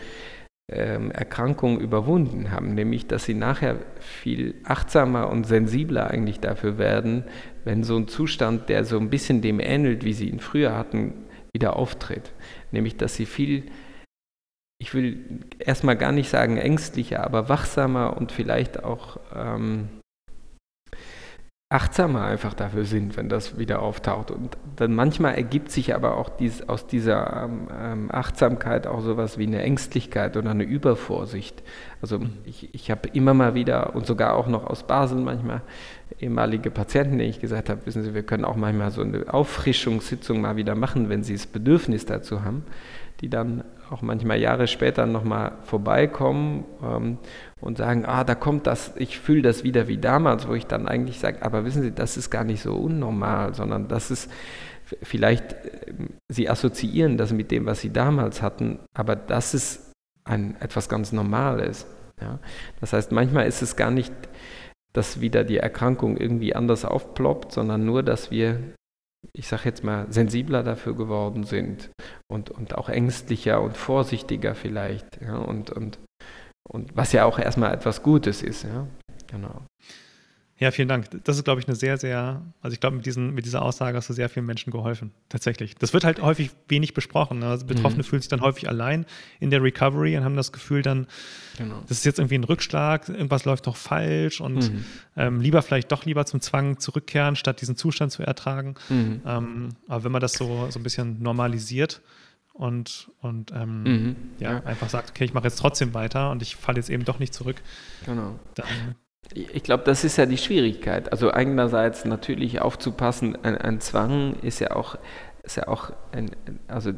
ähm, Erkrankung überwunden haben, nämlich dass sie nachher viel achtsamer und sensibler eigentlich dafür werden, wenn so ein Zustand, der so ein bisschen dem ähnelt, wie sie ihn früher hatten, wieder auftritt. Nämlich, dass sie viel ich will erstmal gar nicht sagen ängstlicher, aber wachsamer und vielleicht auch ähm, achtsamer einfach dafür sind, wenn das wieder auftaucht. Und dann manchmal ergibt sich aber auch dies, aus dieser ähm, ähm Achtsamkeit auch sowas wie eine Ängstlichkeit oder eine Übervorsicht. Also mhm. ich, ich habe immer mal wieder und sogar auch noch aus Basel manchmal ehemalige Patienten, denen ich gesagt habe, wissen Sie, wir können auch manchmal so eine Auffrischungssitzung mal wieder machen, wenn Sie das Bedürfnis dazu haben, die dann auch manchmal Jahre später nochmal vorbeikommen ähm, und sagen, ah, da kommt das, ich fühle das wieder wie damals, wo ich dann eigentlich sage, aber wissen Sie, das ist gar nicht so unnormal, sondern das ist vielleicht, äh, Sie assoziieren das mit dem, was Sie damals hatten, aber das ist ein, etwas ganz Normales. Ja? Das heißt, manchmal ist es gar nicht, dass wieder die Erkrankung irgendwie anders aufploppt, sondern nur, dass wir ich sage jetzt mal, sensibler dafür geworden sind und, und auch ängstlicher und vorsichtiger vielleicht. Ja, und, und, und was ja auch erstmal etwas Gutes ist. Ja, genau. Ja, vielen Dank. Das ist, glaube ich, eine sehr, sehr, also ich glaube, mit, mit dieser Aussage hast du sehr vielen Menschen geholfen. Tatsächlich. Das wird halt häufig wenig besprochen. Ne? Also Betroffene mhm. fühlen sich dann häufig allein in der Recovery und haben das Gefühl dann, genau. das ist jetzt irgendwie ein Rückschlag, irgendwas läuft doch falsch und mhm. ähm, lieber vielleicht doch lieber zum Zwang zurückkehren, statt diesen Zustand zu ertragen. Mhm. Ähm, aber wenn man das so, so ein bisschen normalisiert, und, und ähm, mhm, ja, ja, einfach sagt, okay, ich mache jetzt trotzdem weiter und ich falle jetzt eben doch nicht zurück, genau. dann ich glaube, das ist ja die Schwierigkeit. Also einerseits natürlich aufzupassen, ein, ein Zwang ist ja auch, ist ja auch ein, also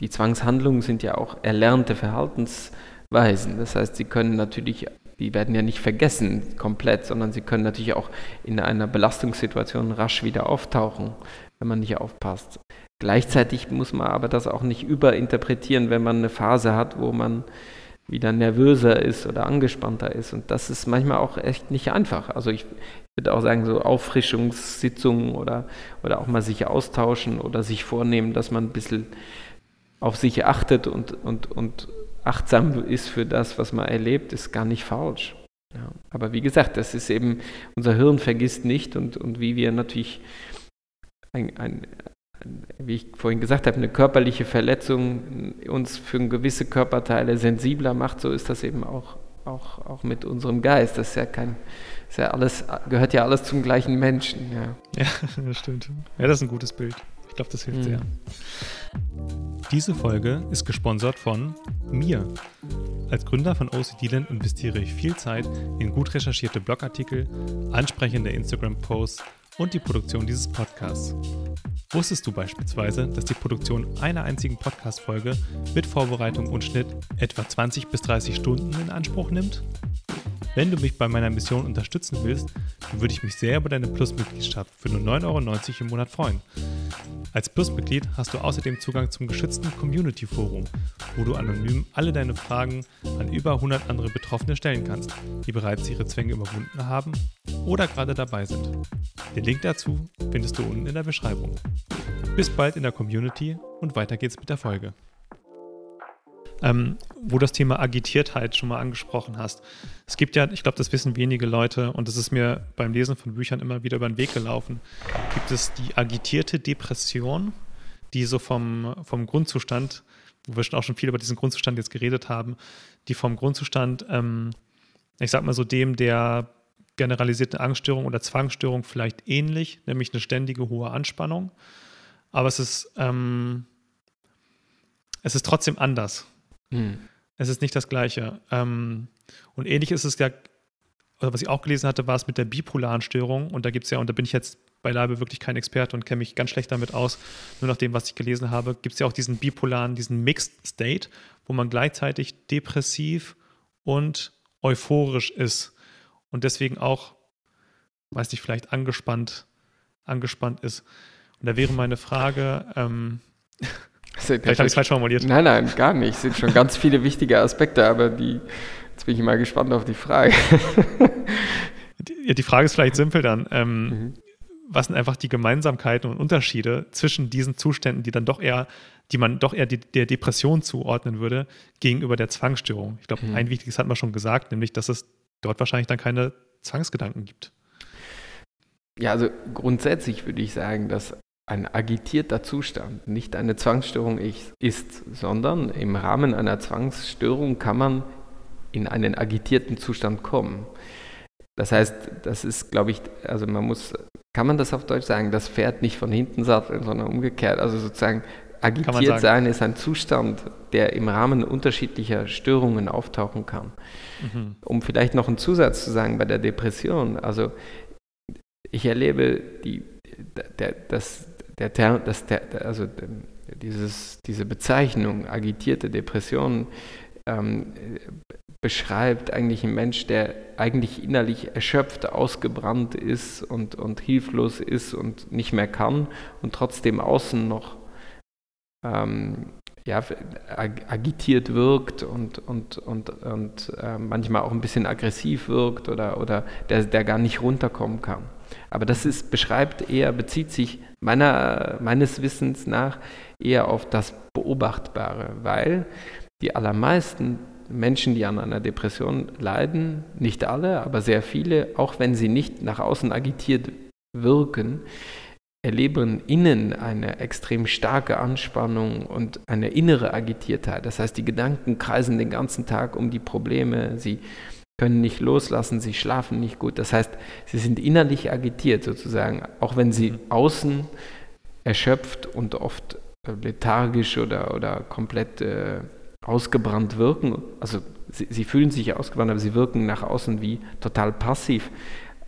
die Zwangshandlungen sind ja auch erlernte Verhaltensweisen. Das heißt, sie können natürlich, die werden ja nicht vergessen komplett, sondern sie können natürlich auch in einer Belastungssituation rasch wieder auftauchen, wenn man nicht aufpasst. Gleichzeitig muss man aber das auch nicht überinterpretieren, wenn man eine Phase hat, wo man wieder nervöser ist oder angespannter ist. Und das ist manchmal auch echt nicht einfach. Also ich würde auch sagen, so Auffrischungssitzungen oder, oder auch mal sich austauschen oder sich vornehmen, dass man ein bisschen auf sich achtet und, und, und achtsam ist für das, was man erlebt, ist gar nicht falsch. Ja. Aber wie gesagt, das ist eben, unser Hirn vergisst nicht und, und wie wir natürlich ein, ein, wie ich vorhin gesagt habe, eine körperliche Verletzung uns für gewisse Körperteile sensibler macht, so ist das eben auch, auch, auch mit unserem Geist. Das ist ja kein, ist ja alles, gehört ja alles zum gleichen Menschen. Ja, ja das stimmt. Ja, das ist ein gutes Bild. Ich glaube, das hilft mhm. sehr. Diese Folge ist gesponsert von mir. Als Gründer von OCD-Land investiere ich viel Zeit in gut recherchierte Blogartikel, ansprechende Instagram-Posts und die Produktion dieses Podcasts. Wusstest du beispielsweise, dass die Produktion einer einzigen Podcast-Folge mit Vorbereitung und Schnitt etwa 20 bis 30 Stunden in Anspruch nimmt? Wenn du mich bei meiner Mission unterstützen willst, dann würde ich mich sehr über deine Plus-Mitgliedschaft für nur 9,90 Euro im Monat freuen. Als Plus-Mitglied hast du außerdem Zugang zum geschützten Community-Forum, wo du anonym alle deine Fragen an über 100 andere Betroffene stellen kannst, die bereits ihre Zwänge überwunden haben oder gerade dabei sind. Den Link dazu findest du unten in der Beschreibung. Bis bald in der Community und weiter geht's mit der Folge ähm, wo das Thema Agitiertheit schon mal angesprochen hast. Es gibt ja, ich glaube, das wissen wenige Leute und das ist mir beim Lesen von Büchern immer wieder über den Weg gelaufen. Gibt es die agitierte Depression, die so vom, vom Grundzustand, wo wir auch schon viel über diesen Grundzustand jetzt geredet haben, die vom Grundzustand, ähm, ich sag mal so dem der generalisierten Angststörung oder Zwangsstörung vielleicht ähnlich, nämlich eine ständige hohe Anspannung. Aber es ist, ähm, es ist trotzdem anders. Mhm. Es ist nicht das Gleiche. Ähm, und ähnlich ist es ja, also was ich auch gelesen hatte, war es mit der bipolaren Störung. Und da gibt es ja, und da bin ich jetzt beileibe wirklich kein Experte und kenne mich ganz schlecht damit aus. Nur nach dem, was ich gelesen habe, gibt es ja auch diesen bipolaren, diesen Mixed State, wo man gleichzeitig depressiv und euphorisch ist und deswegen auch, weiß nicht, vielleicht angespannt, angespannt ist. Und da wäre meine Frage, ähm, Vielleicht habe ich es falsch formuliert. Nein, nein, gar nicht. Es sind schon ganz viele wichtige Aspekte, aber die, jetzt bin ich mal gespannt auf die Frage. die, die Frage ist vielleicht simpel dann. Ähm, mhm. Was sind einfach die Gemeinsamkeiten und Unterschiede zwischen diesen Zuständen, die dann doch eher, die man doch eher die, der Depression zuordnen würde, gegenüber der Zwangsstörung? Ich glaube, mhm. ein wichtiges hat man schon gesagt, nämlich, dass es dort wahrscheinlich dann keine Zwangsgedanken gibt. Ja, also grundsätzlich würde ich sagen, dass ein agitierter Zustand nicht eine Zwangsstörung ist, sondern im Rahmen einer Zwangsstörung kann man in einen agitierten Zustand kommen. Das heißt, das ist, glaube ich, also man muss, kann man das auf Deutsch sagen, das Pferd nicht von hinten satteln, sondern umgekehrt. Also sozusagen agitiert sein ist ein Zustand, der im Rahmen unterschiedlicher Störungen auftauchen kann. Mhm. Um vielleicht noch einen Zusatz zu sagen bei der Depression, also ich erlebe die, der, das, der, das, der, also dieses, diese Bezeichnung agitierte Depression ähm, beschreibt eigentlich einen Mensch, der eigentlich innerlich erschöpft, ausgebrannt ist und, und hilflos ist und nicht mehr kann und trotzdem außen noch ähm, ja, agitiert wirkt und, und, und, und äh, manchmal auch ein bisschen aggressiv wirkt oder, oder der, der gar nicht runterkommen kann. Aber das ist, beschreibt eher, bezieht sich meiner, meines Wissens nach eher auf das Beobachtbare, weil die allermeisten Menschen, die an einer Depression leiden, nicht alle, aber sehr viele, auch wenn sie nicht nach außen agitiert wirken, erleben innen eine extrem starke Anspannung und eine innere Agitiertheit. Das heißt, die Gedanken kreisen den ganzen Tag um die Probleme, sie können nicht loslassen, sie schlafen nicht gut. Das heißt, sie sind innerlich agitiert sozusagen, auch wenn sie mhm. außen erschöpft und oft äh, lethargisch oder, oder komplett äh, ausgebrannt wirken. Also sie, sie, fühlen sich ausgebrannt, aber sie wirken nach außen wie total passiv.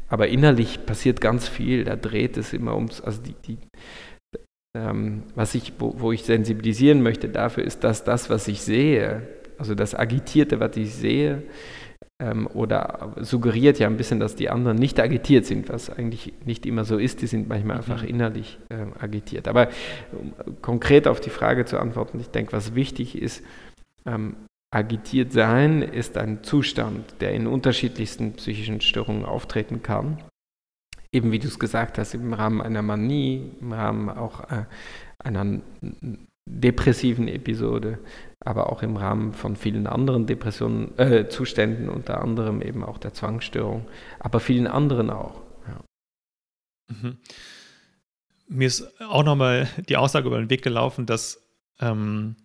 Aber innerlich passiert ganz viel, da dreht es immer ums, also die, die ähm, was ich, wo, wo ich sensibilisieren möchte dafür, ist, dass das, was ich sehe, also das Agitierte, was ich sehe, ähm, oder suggeriert ja ein bisschen, dass die anderen nicht agitiert sind, was eigentlich nicht immer so ist. Die sind manchmal einfach mhm. innerlich äh, agitiert. Aber um konkret auf die Frage zu antworten, ich denke, was wichtig ist, ähm, agitiert sein ist ein Zustand, der in unterschiedlichsten psychischen Störungen auftreten kann. Eben wie du es gesagt hast, im Rahmen einer Manie, im Rahmen auch äh, einer depressiven Episode, aber auch im Rahmen von vielen anderen Depressionen, äh, Zuständen, unter anderem eben auch der Zwangsstörung, aber vielen anderen auch. Ja. Mhm. Mir ist auch nochmal die Aussage über den Weg gelaufen, dass ähm,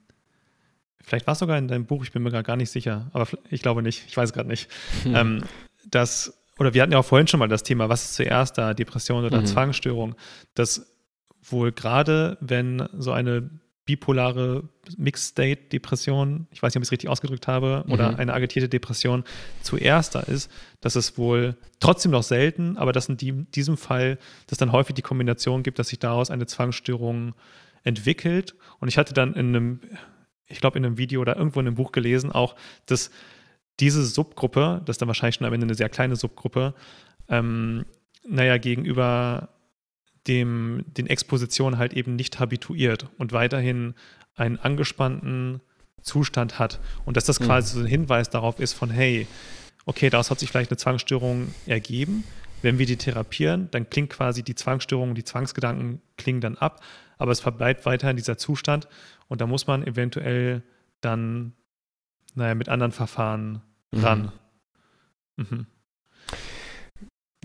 vielleicht war es sogar in deinem Buch, ich bin mir gerade gar nicht sicher, aber ich glaube nicht, ich weiß gerade nicht, mhm. ähm, dass, oder wir hatten ja auch vorhin schon mal das Thema, was ist zuerst da, Depression oder mhm. Zwangsstörung, dass wohl gerade, wenn so eine bipolare Mixed-State-Depression, ich weiß nicht, ob ich es richtig ausgedrückt habe, oder mhm. eine agitierte Depression zuerst da ist, dass es wohl trotzdem noch selten, aber dass in diesem Fall dass dann häufig die Kombination gibt, dass sich daraus eine Zwangsstörung entwickelt. Und ich hatte dann in einem, ich glaube in einem Video oder irgendwo in einem Buch gelesen, auch, dass diese Subgruppe, das ist dann wahrscheinlich schon am Ende eine sehr kleine Subgruppe, ähm, naja, gegenüber dem, den Expositionen halt eben nicht habituiert und weiterhin einen angespannten Zustand hat. Und dass das mhm. quasi so ein Hinweis darauf ist von, hey, okay, daraus hat sich vielleicht eine Zwangsstörung ergeben. Wenn wir die therapieren, dann klingt quasi die Zwangsstörung, die Zwangsgedanken klingen dann ab, aber es verbleibt weiterhin dieser Zustand und da muss man eventuell dann, naja, mit anderen Verfahren mhm. ran. Mhm.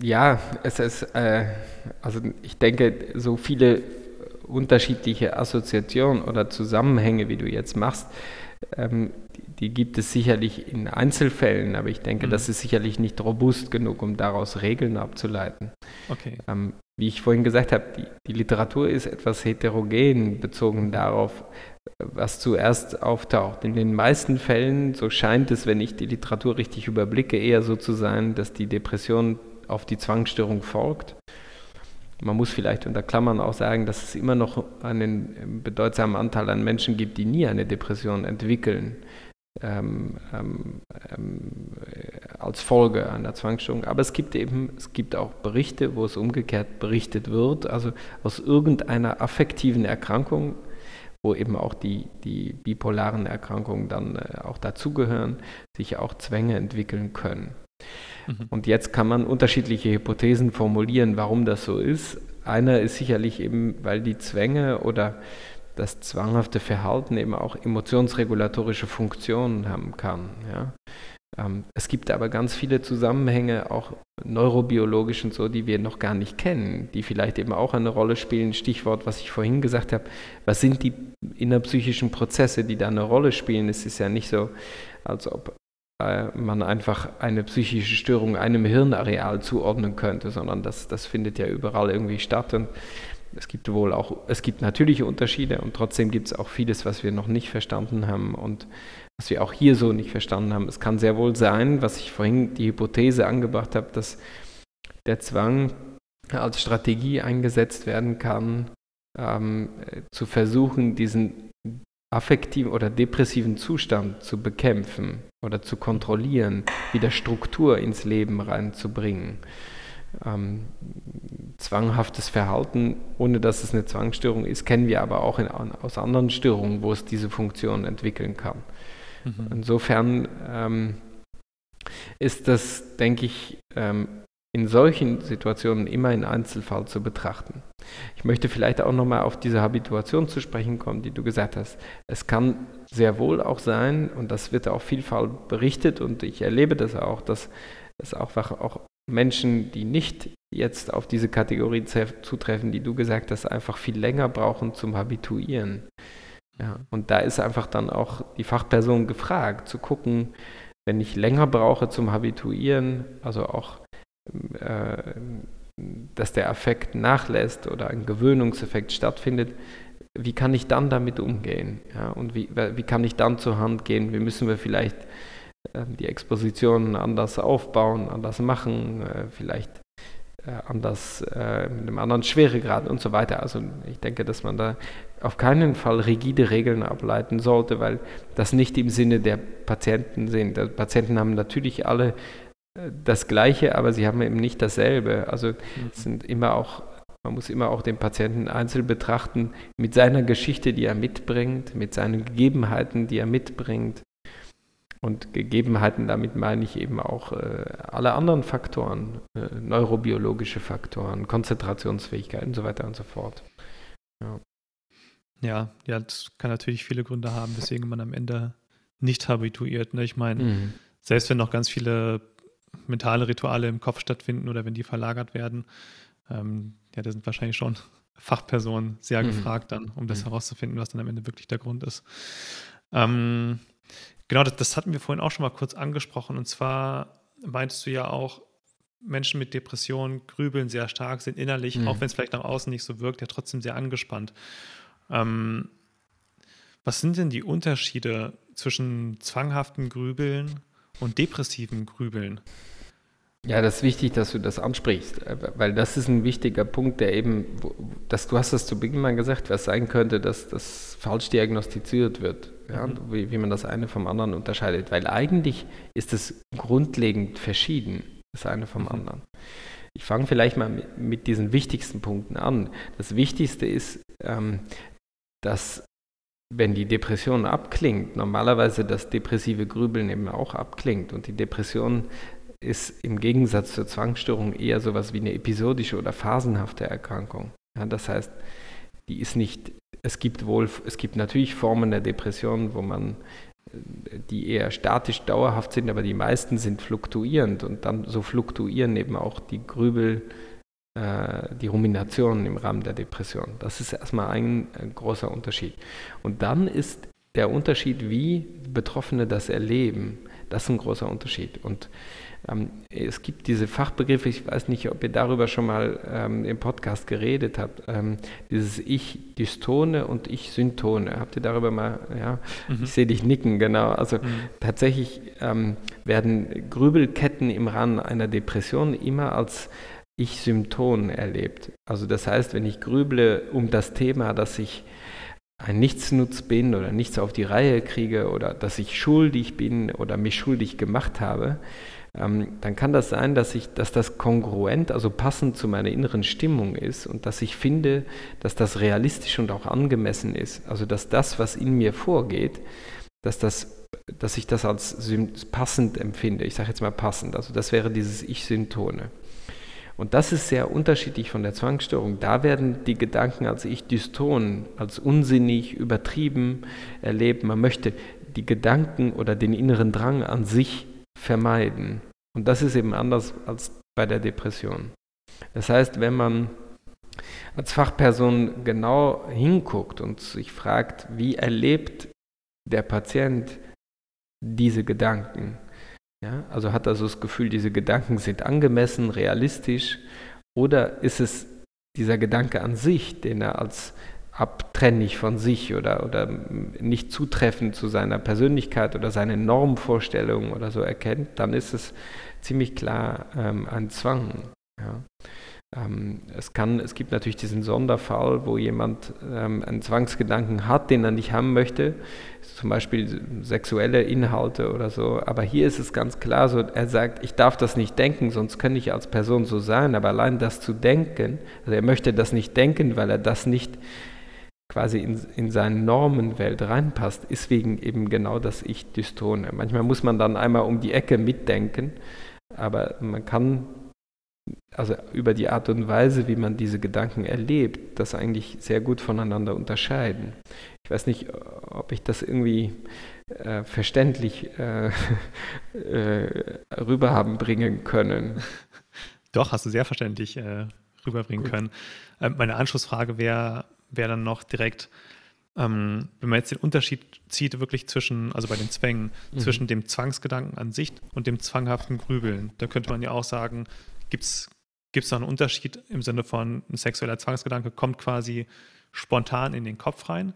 Ja, es ist, äh, also ich denke, so viele unterschiedliche Assoziationen oder Zusammenhänge, wie du jetzt machst, ähm, die, gibt es sicherlich in Einzelfällen, aber ich denke, mhm. das ist sicherlich nicht robust genug, um daraus Regeln abzuleiten. Okay. Ähm, wie ich vorhin gesagt habe, die, die, Literatur ist etwas heterogen bezogen darauf, was zuerst auftaucht. In den meisten Fällen, so scheint es, wenn ich die Literatur richtig überblicke, eher so zu sein, dass die Depression auf die Zwangsstörung folgt. Man muss vielleicht unter Klammern auch sagen, dass es immer noch einen bedeutsamen Anteil an Menschen gibt, die nie eine Depression entwickeln, ähm, ähm, ähm, als Folge einer Zwangsstörung. Aber es gibt eben, es gibt auch Berichte, wo es umgekehrt berichtet wird, also aus irgendeiner affektiven Erkrankung, wo eben auch die, die bipolaren Erkrankungen dann äh, auch dazugehören, sich auch Zwänge entwickeln können. Mhm. Und jetzt kann man unterschiedliche Hypothesen formulieren, warum das so ist. Einer ist sicherlich eben, weil die Zwänge oder das zwanghafte Verhalten eben auch emotionsregulatorische Funktionen haben kann. Ja? Ähm, es gibt aber ganz viele Zusammenhänge, auch neurobiologisch und so, die wir noch gar nicht kennen, die vielleicht eben auch eine Rolle spielen. Stichwort, was ich vorhin gesagt habe, was sind die innerpsychischen Prozesse, die da eine Rolle spielen? Es ist ja nicht so, als ob man einfach eine psychische Störung einem Hirnareal zuordnen könnte, sondern das, das findet ja überall irgendwie statt. Und es gibt wohl auch, es gibt natürliche Unterschiede und trotzdem gibt es auch vieles, was wir noch nicht verstanden haben und was wir auch hier so nicht verstanden haben. Es kann sehr wohl sein, was ich vorhin die Hypothese angebracht habe, dass der Zwang als Strategie eingesetzt werden kann, ähm, zu versuchen, diesen affektiven oder depressiven Zustand zu bekämpfen oder zu kontrollieren, wieder Struktur ins Leben reinzubringen. Ähm, zwanghaftes Verhalten, ohne dass es eine Zwangsstörung ist, kennen wir aber auch in, aus anderen Störungen, wo es diese Funktion entwickeln kann. Mhm. Insofern ähm, ist das, denke ich, ähm, in solchen Situationen immer ein Einzelfall zu betrachten. Ich möchte vielleicht auch nochmal auf diese Habituation zu sprechen kommen, die du gesagt hast. Es kann sehr wohl auch sein, und das wird auch vielfach berichtet, und ich erlebe das auch, dass es auch, auch Menschen, die nicht jetzt auf diese Kategorie zutreffen, die du gesagt hast, einfach viel länger brauchen zum Habituieren. Ja, und da ist einfach dann auch die Fachperson gefragt, zu gucken, wenn ich länger brauche zum Habituieren, also auch, äh, dass der Affekt nachlässt oder ein Gewöhnungseffekt stattfindet, wie kann ich dann damit umgehen? Ja, und wie, wie kann ich dann zur Hand gehen? Wie müssen wir vielleicht äh, die Expositionen anders aufbauen, anders machen, äh, vielleicht äh, anders, äh, mit einem anderen Schweregrad und so weiter. Also ich denke, dass man da auf keinen Fall rigide Regeln ableiten sollte, weil das nicht im Sinne der Patienten sind. Die Patienten haben natürlich alle das Gleiche, aber sie haben eben nicht dasselbe. Also mhm. sind immer auch, man muss immer auch den Patienten einzeln betrachten mit seiner Geschichte, die er mitbringt, mit seinen Gegebenheiten, die er mitbringt. Und Gegebenheiten, damit meine ich eben auch äh, alle anderen Faktoren, äh, neurobiologische Faktoren, Konzentrationsfähigkeit und so weiter und so fort. Ja. ja, ja, das kann natürlich viele Gründe haben, weswegen man am Ende nicht habituiert. Ne? Ich meine, mhm. selbst wenn noch ganz viele mentale Rituale im Kopf stattfinden oder wenn die verlagert werden, ähm, ja, da sind wahrscheinlich schon Fachpersonen sehr mhm. gefragt dann, um das mhm. herauszufinden, was dann am Ende wirklich der Grund ist. Ähm, Genau, das, das hatten wir vorhin auch schon mal kurz angesprochen. Und zwar meintest du ja auch, Menschen mit Depressionen grübeln sehr stark, sind innerlich, mhm. auch wenn es vielleicht nach außen nicht so wirkt, ja trotzdem sehr angespannt. Ähm, was sind denn die Unterschiede zwischen zwanghaften Grübeln und depressiven Grübeln? Ja, das ist wichtig, dass du das ansprichst, äh, weil das ist ein wichtiger Punkt, der eben, dass du hast das zu Beginn mal gesagt, was sein könnte, dass das falsch diagnostiziert wird, ja, mhm. wie, wie man das eine vom anderen unterscheidet, weil eigentlich ist es grundlegend verschieden, das eine vom mhm. anderen. Ich fange vielleicht mal mit, mit, diesen wichtigsten Punkten an. Das Wichtigste ist, ähm, dass wenn die Depression abklingt, normalerweise das depressive Grübeln eben auch abklingt und die Depression ist im Gegensatz zur Zwangsstörung eher sowas wie eine episodische oder phasenhafte Erkrankung. Ja, das heißt, die ist nicht, es gibt wohl, es gibt natürlich Formen der Depression, wo man, die eher statisch dauerhaft sind, aber die meisten sind fluktuierend und dann so fluktuieren eben auch die Grübel, äh, die Ruminationen im Rahmen der Depression. Das ist erstmal ein, ein großer Unterschied. Und dann ist der Unterschied, wie Betroffene das erleben, das ist ein großer Unterschied. Und es gibt diese Fachbegriffe, ich weiß nicht, ob ihr darüber schon mal ähm, im Podcast geredet habt, ähm, dieses Ich-Dystone und Ich-Syntone. Habt ihr darüber mal, ja, mhm. ich sehe dich nicken, genau. Also mhm. tatsächlich ähm, werden Grübelketten im Rahmen einer Depression immer als Ich-Symptom erlebt. Also das heißt, wenn ich grüble um das Thema, dass ich ein Nichtsnutz bin oder nichts auf die Reihe kriege oder dass ich schuldig bin oder mich schuldig gemacht habe, ähm, dann kann das sein, dass, ich, dass das kongruent, also passend zu meiner inneren Stimmung ist und dass ich finde, dass das realistisch und auch angemessen ist. Also dass das, was in mir vorgeht, dass, das, dass ich das als passend empfinde. Ich sage jetzt mal passend. Also das wäre dieses Ich-Syntone. Und das ist sehr unterschiedlich von der Zwangsstörung. Da werden die Gedanken als Ich-Dyston, als unsinnig, übertrieben erlebt. Man möchte die Gedanken oder den inneren Drang an sich vermeiden. Und das ist eben anders als bei der Depression. Das heißt, wenn man als Fachperson genau hinguckt und sich fragt, wie erlebt der Patient diese Gedanken, ja, also hat er so das Gefühl, diese Gedanken sind angemessen, realistisch, oder ist es dieser Gedanke an sich, den er als abtrännig von sich oder, oder nicht zutreffend zu seiner Persönlichkeit oder seinen Normvorstellungen oder so erkennt, dann ist es ziemlich klar ähm, ein Zwang. Ja. Ähm, es, kann, es gibt natürlich diesen Sonderfall, wo jemand ähm, einen Zwangsgedanken hat, den er nicht haben möchte, zum Beispiel sexuelle Inhalte oder so. Aber hier ist es ganz klar so, er sagt, ich darf das nicht denken, sonst könnte ich als Person so sein. Aber allein das zu denken, also er möchte das nicht denken, weil er das nicht quasi in, in seine Normenwelt reinpasst, ist wegen eben genau das Ich dystone. Manchmal muss man dann einmal um die Ecke mitdenken, aber man kann also über die Art und Weise, wie man diese Gedanken erlebt, das eigentlich sehr gut voneinander unterscheiden. Ich weiß nicht, ob ich das irgendwie äh, verständlich äh, äh, rüber haben bringen können. Doch, hast du sehr verständlich äh, rüberbringen gut. können. Ähm, meine Anschlussfrage wäre wär dann noch direkt, ähm, wenn man jetzt den Unterschied zieht, wirklich zwischen, also bei den Zwängen, mhm. zwischen dem Zwangsgedanken an sich und dem zwanghaften Grübeln, da könnte man ja auch sagen, gibt es gibt es noch einen Unterschied im Sinne von ein sexueller Zwangsgedanke kommt quasi spontan in den Kopf rein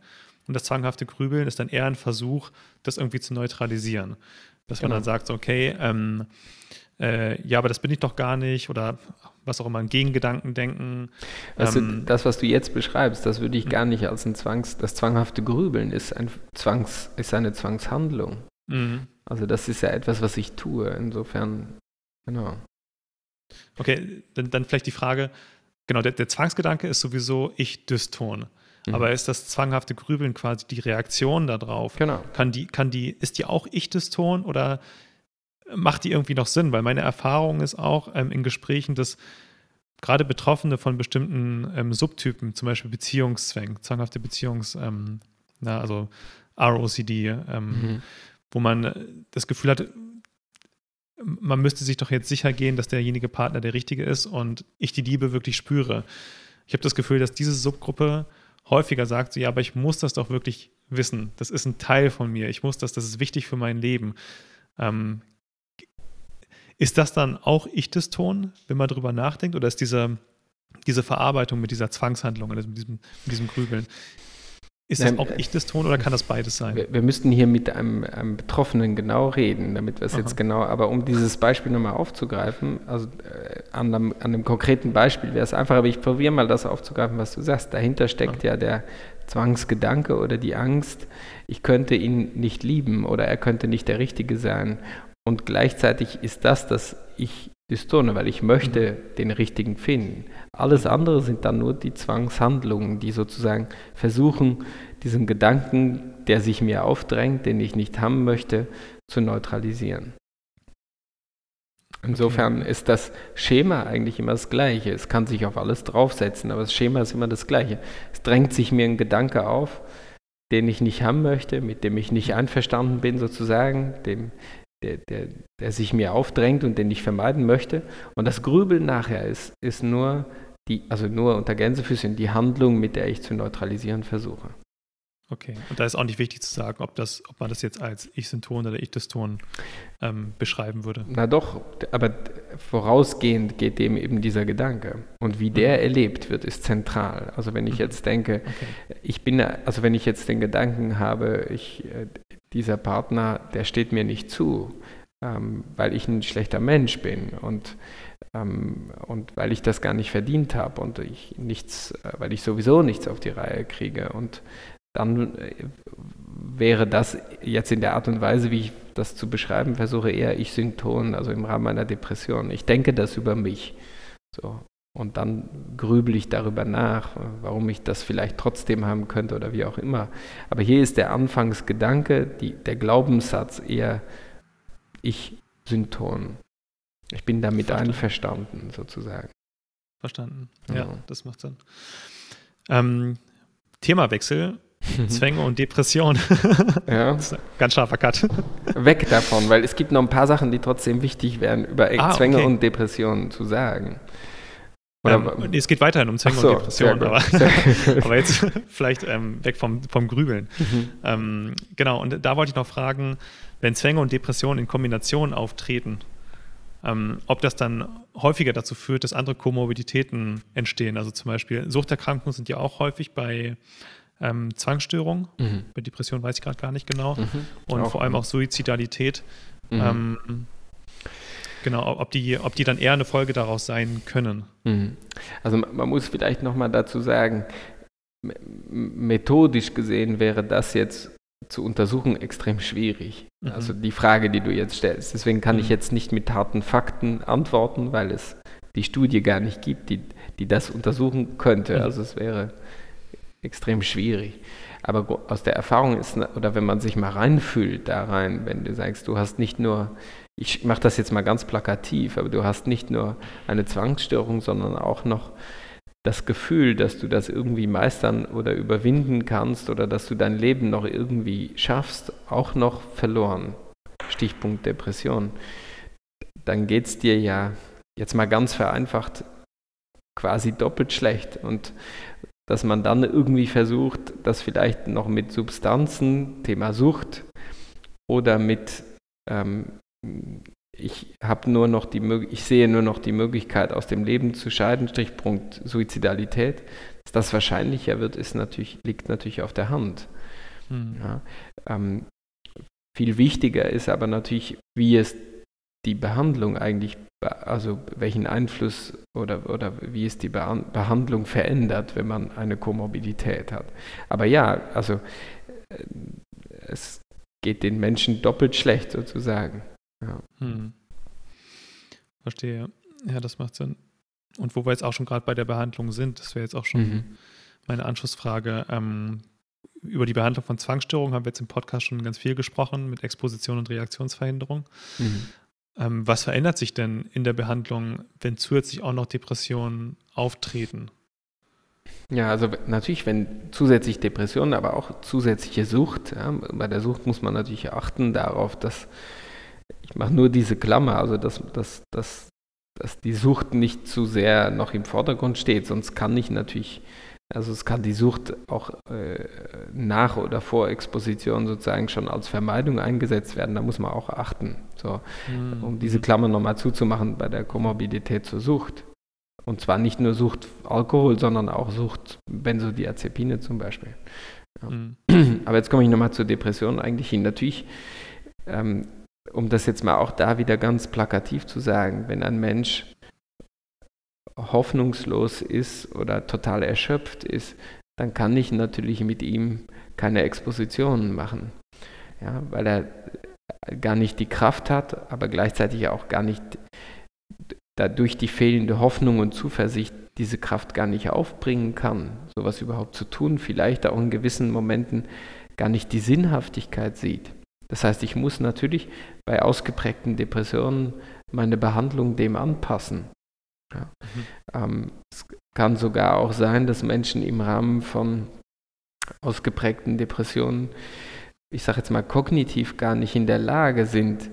und das zwanghafte Grübeln ist dann eher ein Versuch, das irgendwie zu neutralisieren. Dass genau. man dann sagt, okay, ähm, äh, ja, aber das bin ich doch gar nicht oder was auch immer, ein Gegengedanken denken. Also ähm, das, was du jetzt beschreibst, das würde ich gar nicht als ein Zwangs, das zwanghafte Grübeln ist ein Zwangs, ist eine Zwangshandlung. Mhm. Also das ist ja etwas, was ich tue. Insofern, genau. Okay, dann, dann vielleicht die Frage, genau, der, der Zwangsgedanke ist sowieso ich-Dyston. Mhm. Aber ist das zwanghafte Grübeln quasi die Reaktion darauf? Genau. Kann die, kann die, ist die auch ich-Dyston oder macht die irgendwie noch Sinn? Weil meine Erfahrung ist auch ähm, in Gesprächen, dass gerade Betroffene von bestimmten ähm, Subtypen, zum Beispiel Beziehungszwängen, zwanghafte Beziehungs, ähm, na, also ROCD, ähm, mhm. wo man das Gefühl hat, man müsste sich doch jetzt sicher gehen, dass derjenige Partner der richtige ist und ich die Liebe wirklich spüre. Ich habe das Gefühl, dass diese Subgruppe häufiger sagt, so, ja, aber ich muss das doch wirklich wissen. Das ist ein Teil von mir. Ich muss das, das ist wichtig für mein Leben. Ähm, ist das dann auch Ich-Dyston, wenn man darüber nachdenkt, oder ist diese, diese Verarbeitung mit dieser Zwangshandlung, also mit diesem, mit diesem Grübeln, ist das auch ich das Ton oder kann das beides sein? Wir, wir müssten hier mit einem, einem, Betroffenen genau reden, damit wir es jetzt genau, aber um dieses Beispiel nochmal aufzugreifen, also äh, an, einem, an, einem, konkreten Beispiel wäre es einfach, aber ich probiere mal das aufzugreifen, was du sagst. Dahinter steckt ja, ja der Zwangsgedanke oder die Angst, ich könnte ihn nicht lieben oder er könnte nicht der Richtige sein. Und gleichzeitig ist das das Ich Dystone, weil ich möchte mhm. den richtigen finden. Alles andere sind dann nur die Zwangshandlungen, die sozusagen versuchen, diesen Gedanken, der sich mir aufdrängt, den ich nicht haben möchte, zu neutralisieren. Insofern okay. ist das Schema eigentlich immer das gleiche. Es kann sich auf alles draufsetzen, aber das Schema ist immer das gleiche. Es drängt sich mir ein Gedanke auf, den ich nicht haben möchte, mit dem ich nicht einverstanden bin sozusagen, dem der, der, der sich mir aufdrängt und den ich vermeiden möchte. Und das Grübeln nachher ist, ist nur die, also nur unter Gänsefüßchen die Handlung, mit der ich zu neutralisieren versuche. Okay, und da ist auch nicht wichtig zu sagen, ob, das, ob man das jetzt als Ich-Synton oder Ich-Dyston ähm, beschreiben würde. Na doch, aber vorausgehend geht dem eben dieser Gedanke. Und wie der mhm. erlebt wird, ist zentral. Also wenn ich mhm. jetzt denke, okay. ich bin, also wenn ich jetzt den Gedanken habe, ich, äh, dieser Partner, der steht mir nicht zu, ähm, weil ich ein schlechter Mensch bin und, ähm, und weil ich das gar nicht verdient habe und ich nichts, äh, weil ich sowieso nichts auf die Reihe kriege. Und dann äh, wäre das jetzt in der Art und Weise, wie ich das zu beschreiben versuche, eher ich Symptom, also im Rahmen meiner Depression. Ich denke das über mich. So. Und dann grübel ich darüber nach, warum ich das vielleicht trotzdem haben könnte oder wie auch immer. Aber hier ist der Anfangsgedanke, die, der Glaubenssatz eher ich Synton. Ich bin damit Verstanden. einverstanden, sozusagen. Verstanden. Ja, ja, das macht Sinn. Ähm, Themawechsel. Zwänge und Depression. ja. ganz scharfer Cut. Weg davon, weil es gibt noch ein paar Sachen, die trotzdem wichtig wären, über ah, Zwänge okay. und Depressionen zu sagen. Ähm, es geht weiterhin um Zwänge so, und Depressionen, aber, aber, jetzt vielleicht ähm, weg vom, vom Grübeln. Mhm. Ähm, genau, und da wollte ich noch fragen, wenn Zwänge und Depressionen in Kombination auftreten, ähm, ob das dann häufiger dazu führt, dass andere Komorbiditäten entstehen. Also zum Beispiel Suchterkrankungen sind ja auch häufig bei ähm, Zwangsstörungen. Mhm. Bei Depression weiß ich gerade gar nicht genau. Mhm. Und auch, vor allem auch Suizidalität. Mhm. Genau, ob die, ob die dann eher eine Folge daraus sein können. Mhm. Also man muss vielleicht nochmal dazu sagen, methodisch gesehen wäre das jetzt zu untersuchen extrem schwierig. Mhm. Also die Frage, die du jetzt stellst. Deswegen kann mhm. ich jetzt nicht mit harten Fakten antworten, weil es die Studie gar nicht gibt, die, die das untersuchen könnte. Mhm. Also es wäre extrem schwierig. Aber aus der Erfahrung ist, oder wenn man sich mal reinfühlt da rein, wenn du sagst, du hast nicht nur, ich mache das jetzt mal ganz plakativ, aber du hast nicht nur eine Zwangsstörung, sondern auch noch das Gefühl, dass du das irgendwie meistern oder überwinden kannst oder dass du dein Leben noch irgendwie schaffst, auch noch verloren. Stichpunkt Depression. Dann geht es dir ja jetzt mal ganz vereinfacht quasi doppelt schlecht. Und dass man dann irgendwie versucht, das vielleicht noch mit Substanzen, Thema Sucht oder mit ähm, ich habe nur noch die ich sehe nur noch die Möglichkeit aus dem Leben zu scheiden, Strichpunkt Suizidalität, dass das wahrscheinlicher wird, ist natürlich, liegt natürlich auf der Hand. Mhm. Ja, ähm, viel wichtiger ist aber natürlich, wie es die Behandlung eigentlich, also welchen Einfluss oder, oder wie es die Behandlung verändert, wenn man eine Komorbidität hat. Aber ja, also äh, es geht den Menschen doppelt schlecht sozusagen. Ja. Hm. Verstehe. Ja, das macht Sinn. Und wo wir jetzt auch schon gerade bei der Behandlung sind, das wäre jetzt auch schon mhm. meine Anschlussfrage. Ähm, über die Behandlung von Zwangsstörungen haben wir jetzt im Podcast schon ganz viel gesprochen mit Exposition und Reaktionsverhinderung. Mhm. Ähm, was verändert sich denn in der Behandlung, wenn zusätzlich auch noch Depressionen auftreten? Ja, also natürlich, wenn zusätzlich Depressionen, aber auch zusätzliche Sucht. Ja, bei der Sucht muss man natürlich achten darauf, dass ich mache nur diese Klammer, also dass, dass, dass, dass die Sucht nicht zu sehr noch im Vordergrund steht, sonst kann ich natürlich, also es kann die Sucht auch äh, nach oder vor Exposition sozusagen schon als Vermeidung eingesetzt werden, da muss man auch achten, so, mhm. um diese Klammer nochmal zuzumachen bei der Komorbidität zur Sucht. Und zwar nicht nur Sucht Alkohol, sondern auch Sucht Benzodiazepine zum Beispiel. Ja. Mhm. Aber jetzt komme ich nochmal zur Depression eigentlich hin. Natürlich ähm, um das jetzt mal auch da wieder ganz plakativ zu sagen, wenn ein Mensch hoffnungslos ist oder total erschöpft ist, dann kann ich natürlich mit ihm keine Expositionen machen. Ja, weil er gar nicht die Kraft hat, aber gleichzeitig auch gar nicht dadurch die fehlende Hoffnung und Zuversicht diese Kraft gar nicht aufbringen kann, sowas überhaupt zu tun, vielleicht auch in gewissen Momenten gar nicht die Sinnhaftigkeit sieht. Das heißt, ich muss natürlich bei ausgeprägten Depressionen meine Behandlung dem anpassen. Ja. Mhm. Ähm, es kann sogar auch sein, dass Menschen im Rahmen von ausgeprägten Depressionen, ich sage jetzt mal kognitiv gar nicht in der Lage sind,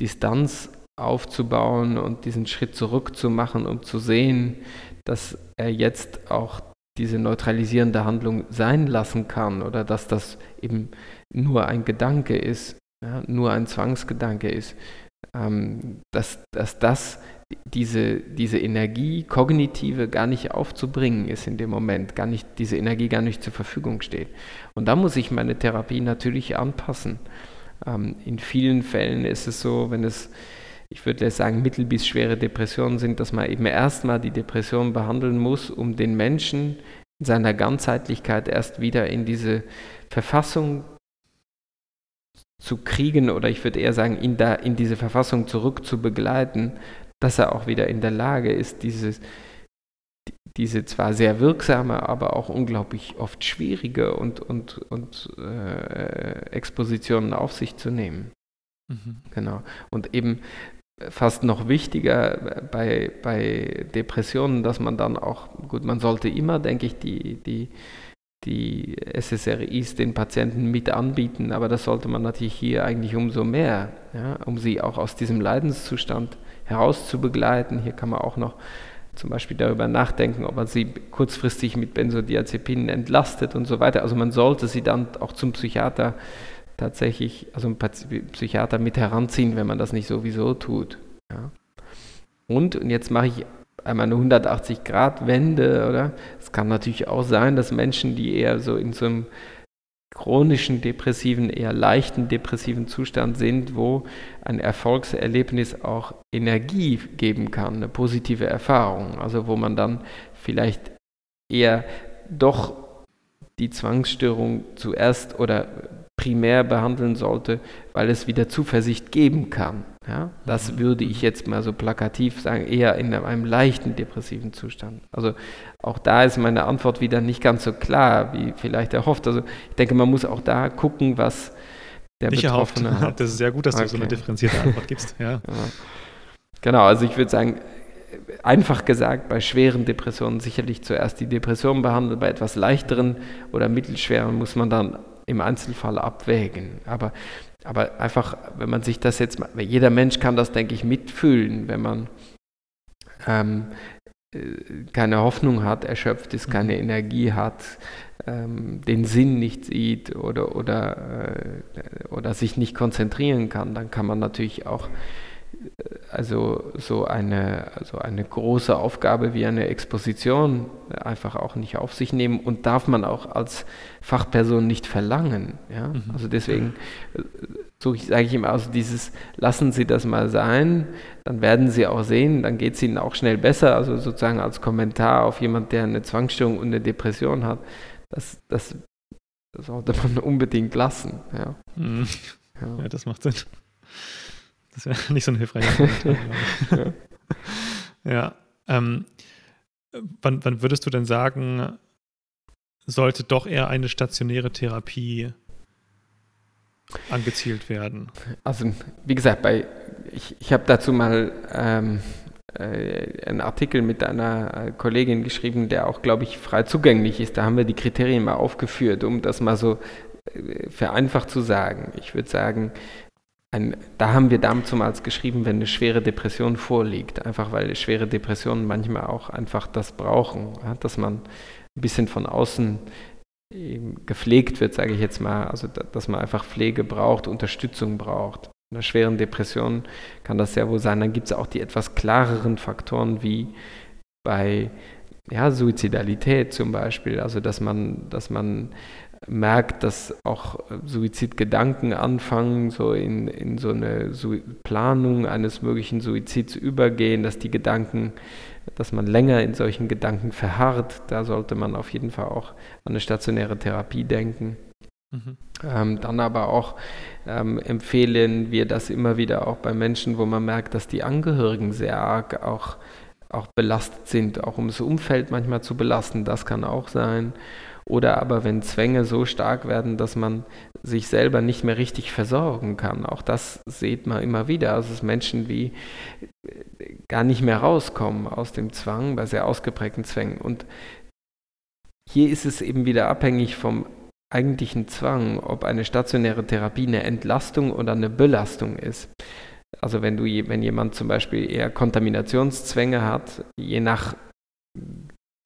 Distanz aufzubauen und diesen Schritt zurückzumachen, um zu sehen, dass er jetzt auch diese neutralisierende Handlung sein lassen kann oder dass das eben nur ein Gedanke ist, ja, nur ein Zwangsgedanke ist, ähm, dass, dass das diese, diese Energie, kognitive, gar nicht aufzubringen ist in dem Moment, gar nicht, diese Energie gar nicht zur Verfügung steht. Und da muss ich meine Therapie natürlich anpassen. Ähm, in vielen Fällen ist es so, wenn es, ich würde sagen, mittel- bis schwere Depressionen sind, dass man eben erstmal die Depression behandeln muss, um den Menschen in seiner Ganzheitlichkeit erst wieder in diese Verfassung zu kriegen oder ich würde eher sagen, ihn da in diese Verfassung zurück zu begleiten, dass er auch wieder in der Lage ist, dieses, diese zwar sehr wirksame, aber auch unglaublich oft schwierige und, und, und äh, Expositionen auf sich zu nehmen. Mhm. Genau. Und eben fast noch wichtiger bei, bei Depressionen, dass man dann auch, gut, man sollte immer, denke ich, die, die die SSRIs den Patienten mit anbieten, aber das sollte man natürlich hier eigentlich umso mehr, ja, um sie auch aus diesem Leidenszustand herauszubegleiten. Hier kann man auch noch zum Beispiel darüber nachdenken, ob man sie kurzfristig mit Benzodiazepinen entlastet und so weiter. Also man sollte sie dann auch zum Psychiater tatsächlich, also einen Psychiater mit heranziehen, wenn man das nicht sowieso tut. Ja. Und, und jetzt mache ich einmal eine 180-Grad-Wende, oder? Es kann natürlich auch sein, dass Menschen, die eher so in so einem chronischen depressiven, eher leichten depressiven Zustand sind, wo ein Erfolgserlebnis auch Energie geben kann, eine positive Erfahrung, also wo man dann vielleicht eher doch die Zwangsstörung zuerst oder primär behandeln sollte, weil es wieder Zuversicht geben kann. Ja, das mhm. würde ich jetzt mal so plakativ sagen, eher in einem leichten depressiven Zustand. Also auch da ist meine Antwort wieder nicht ganz so klar, wie vielleicht erhofft. Also ich denke, man muss auch da gucken, was der nicht Betroffene erhofft. hat. Das ist sehr gut, dass okay. du so eine differenzierte Antwort gibst. Ja. ja. Genau, also ich würde sagen, einfach gesagt, bei schweren Depressionen sicherlich zuerst die Depression behandeln, bei etwas leichteren oder mittelschweren muss man dann im Einzelfall abwägen. Aber, aber einfach, wenn man sich das jetzt, jeder Mensch kann das, denke ich, mitfühlen, wenn man ähm, äh, keine Hoffnung hat, erschöpft ist, keine mhm. Energie hat, ähm, den Sinn nicht sieht oder, oder, äh, oder sich nicht konzentrieren kann, dann kann man natürlich auch also so eine, also eine große Aufgabe wie eine Exposition einfach auch nicht auf sich nehmen und darf man auch als Fachperson nicht verlangen. Ja? Mhm. Also deswegen so sage ich immer, also dieses lassen Sie das mal sein, dann werden Sie auch sehen, dann geht es Ihnen auch schnell besser. Also sozusagen als Kommentar auf jemand, der eine Zwangsstörung und eine Depression hat, das, das, das sollte man unbedingt lassen. Ja, mhm. ja. ja das macht Sinn. Das wäre nicht so ein hilfreicher Kommentar. ja. ja ähm, wann, wann würdest du denn sagen, sollte doch eher eine stationäre Therapie angezielt werden? Also, wie gesagt, bei, ich, ich habe dazu mal ähm, äh, einen Artikel mit einer Kollegin geschrieben, der auch, glaube ich, frei zugänglich ist. Da haben wir die Kriterien mal aufgeführt, um das mal so äh, vereinfacht zu sagen. Ich würde sagen, ein, da haben wir damals geschrieben, wenn eine schwere Depression vorliegt, einfach weil schwere Depressionen manchmal auch einfach das brauchen, ja, dass man ein bisschen von außen gepflegt wird, sage ich jetzt mal, also dass man einfach Pflege braucht, Unterstützung braucht. In einer schweren Depression kann das sehr wohl sein. Dann gibt es auch die etwas klareren Faktoren wie bei ja, Suizidalität zum Beispiel, also dass man, dass man merkt, dass auch Suizidgedanken anfangen, so in, in so eine Planung eines möglichen Suizids übergehen, dass die Gedanken, dass man länger in solchen Gedanken verharrt, da sollte man auf jeden Fall auch an eine stationäre Therapie denken. Mhm. Ähm, dann aber auch ähm, empfehlen wir das immer wieder auch bei Menschen, wo man merkt, dass die Angehörigen sehr arg auch, auch belastet sind, auch um das Umfeld manchmal zu belasten, das kann auch sein. Oder aber wenn Zwänge so stark werden, dass man sich selber nicht mehr richtig versorgen kann. Auch das sieht man immer wieder. Also dass Menschen wie äh, gar nicht mehr rauskommen aus dem Zwang, bei sehr ausgeprägten Zwängen. Und hier ist es eben wieder abhängig vom eigentlichen Zwang, ob eine stationäre Therapie eine Entlastung oder eine Belastung ist. Also wenn du, wenn jemand zum Beispiel eher Kontaminationszwänge hat, je nach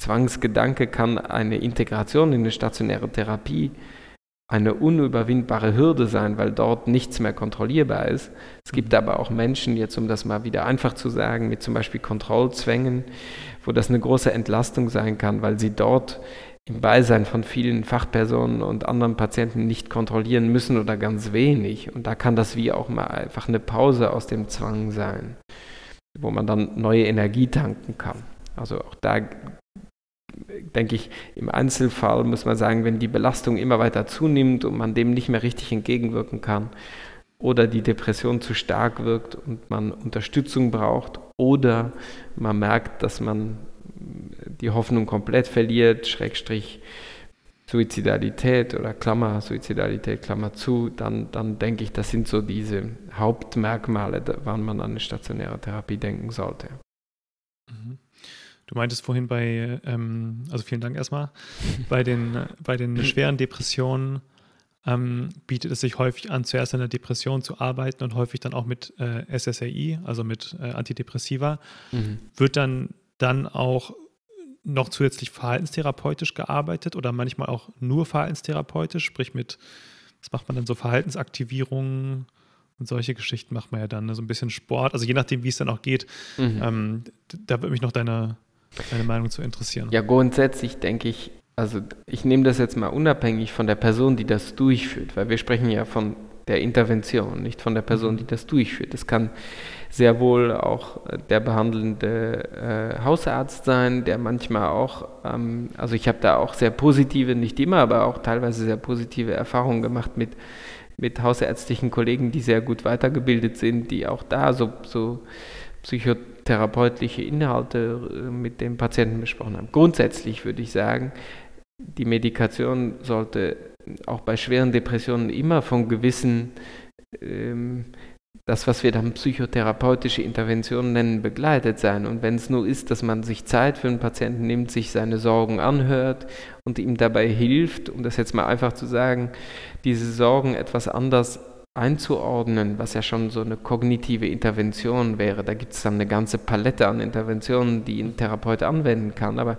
Zwangsgedanke kann eine Integration in eine stationäre Therapie eine unüberwindbare Hürde sein, weil dort nichts mehr kontrollierbar ist. Es gibt mhm. aber auch Menschen, jetzt um das mal wieder einfach zu sagen, mit zum Beispiel Kontrollzwängen, wo das eine große Entlastung sein kann, weil sie dort im Beisein von vielen Fachpersonen und anderen Patienten nicht kontrollieren müssen oder ganz wenig. Und da kann das wie auch mal einfach eine Pause aus dem Zwang sein, wo man dann neue Energie tanken kann. Also auch da denke ich, im Einzelfall muss man sagen, wenn die Belastung immer weiter zunimmt und man dem nicht mehr richtig entgegenwirken kann oder die Depression zu stark wirkt und man Unterstützung braucht oder man merkt, dass man die Hoffnung komplett verliert, Schrägstrich Suizidalität oder Klammer, Suizidalität, Klammer zu, dann, dann denke ich, das sind so diese Hauptmerkmale, wann man an eine stationäre Therapie denken sollte. Du meintest vorhin bei, ähm, also vielen Dank erstmal, bei den, bei den schweren Depressionen ähm, bietet es sich häufig an, zuerst an der Depression zu arbeiten und häufig dann auch mit äh, SSRI, also mit äh, Antidepressiva. Mhm. Wird dann, dann auch noch zusätzlich verhaltenstherapeutisch gearbeitet oder manchmal auch nur verhaltenstherapeutisch, sprich mit, was macht man dann so, Verhaltensaktivierungen und solche Geschichten macht man ja dann, ne? so ein bisschen Sport, also je nachdem, wie es dann auch geht. Mhm. Ähm, da würde mich noch deine, deine Meinung zu interessieren. Ja, grundsätzlich denke ich, also ich nehme das jetzt mal unabhängig von der Person, die das durchführt, weil wir sprechen ja von der Intervention, nicht von der Person, die das durchführt. Es kann sehr wohl auch der behandelnde äh, Hausarzt sein, der manchmal auch, ähm, also ich habe da auch sehr positive, nicht immer, aber auch teilweise sehr positive Erfahrungen gemacht mit, mit hausärztlichen Kollegen, die sehr gut weitergebildet sind, die auch da so, so psychotherapeutliche Inhalte äh, mit dem Patienten besprochen haben. Grundsätzlich würde ich sagen, die Medikation sollte auch bei schweren Depressionen immer von gewissen, ähm, das, was wir dann psychotherapeutische Interventionen nennen, begleitet sein. Und wenn es nur ist, dass man sich Zeit für einen Patienten nimmt, sich seine Sorgen anhört und ihm dabei hilft, um das jetzt mal einfach zu sagen, diese Sorgen etwas anders einzuordnen, was ja schon so eine kognitive Intervention wäre. Da gibt es dann eine ganze Palette an Interventionen, die ein Therapeut anwenden kann. Aber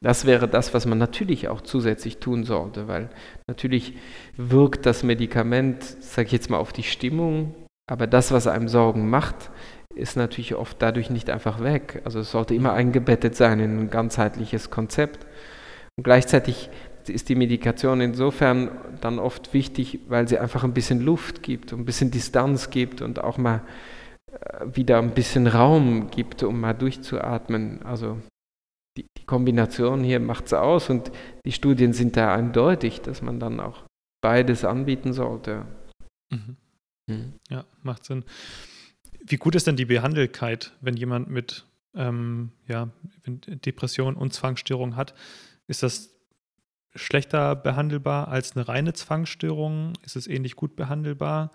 das wäre das, was man natürlich auch zusätzlich tun sollte, weil natürlich wirkt das Medikament, sage ich jetzt mal, auf die Stimmung, aber das, was einem Sorgen macht, ist natürlich oft dadurch nicht einfach weg. Also es sollte immer eingebettet sein in ein ganzheitliches Konzept. Und gleichzeitig ist die Medikation insofern dann oft wichtig, weil sie einfach ein bisschen Luft gibt, ein bisschen Distanz gibt und auch mal äh, wieder ein bisschen Raum gibt, um mal durchzuatmen. Also die, die Kombination hier macht es aus und die Studien sind da eindeutig, dass man dann auch beides anbieten sollte. Mhm. Mhm. Ja, macht Sinn. Wie gut ist denn die Behandelkeit, wenn jemand mit ähm, ja, Depression und Zwangsstörung hat? Ist das schlechter behandelbar als eine reine Zwangsstörung? Ist es ähnlich gut behandelbar?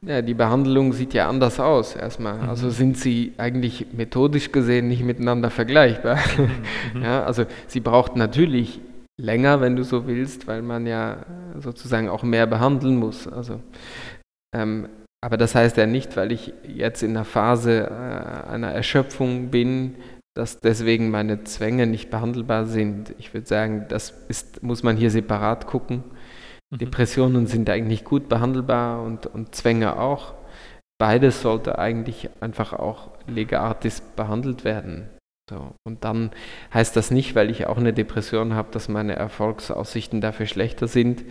Ja, die Behandlung sieht ja anders aus erstmal. Mhm. Also sind sie eigentlich methodisch gesehen nicht miteinander vergleichbar. Mhm. ja, also sie braucht natürlich länger, wenn du so willst, weil man ja sozusagen auch mehr behandeln muss. Also, ähm, aber das heißt ja nicht, weil ich jetzt in einer Phase äh, einer Erschöpfung bin, dass deswegen meine Zwänge nicht behandelbar sind. Ich würde sagen, das ist, muss man hier separat gucken. Mhm. Depressionen sind eigentlich gut behandelbar und, und Zwänge auch. Beides sollte eigentlich einfach auch legartis behandelt werden. So. Und dann heißt das nicht, weil ich auch eine Depression habe, dass meine Erfolgsaussichten dafür schlechter sind.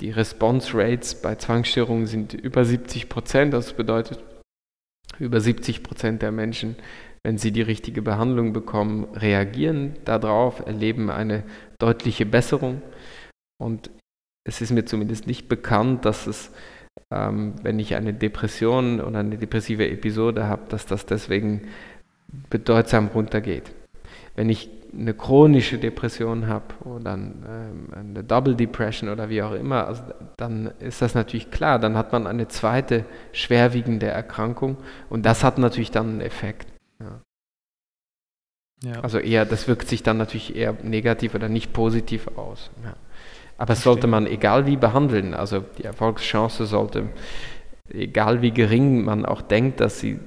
Die Response Rates bei Zwangsstörungen sind über 70 Prozent. Das bedeutet, über 70 Prozent der Menschen, wenn sie die richtige Behandlung bekommen, reagieren darauf, erleben eine deutliche Besserung. Und es ist mir zumindest nicht bekannt, dass es, ähm, wenn ich eine Depression oder eine depressive Episode habe, dass das deswegen bedeutsam runtergeht. Wenn ich eine chronische Depression habe oder ähm, eine Double Depression oder wie auch immer, also dann ist das natürlich klar, dann hat man eine zweite schwerwiegende Erkrankung und das hat natürlich dann einen Effekt. Ja. Ja. Also eher, das wirkt sich dann natürlich eher negativ oder nicht positiv aus. Ja. Aber es sollte man egal wie behandeln. Also die Erfolgschance sollte, egal wie gering man auch denkt, dass sie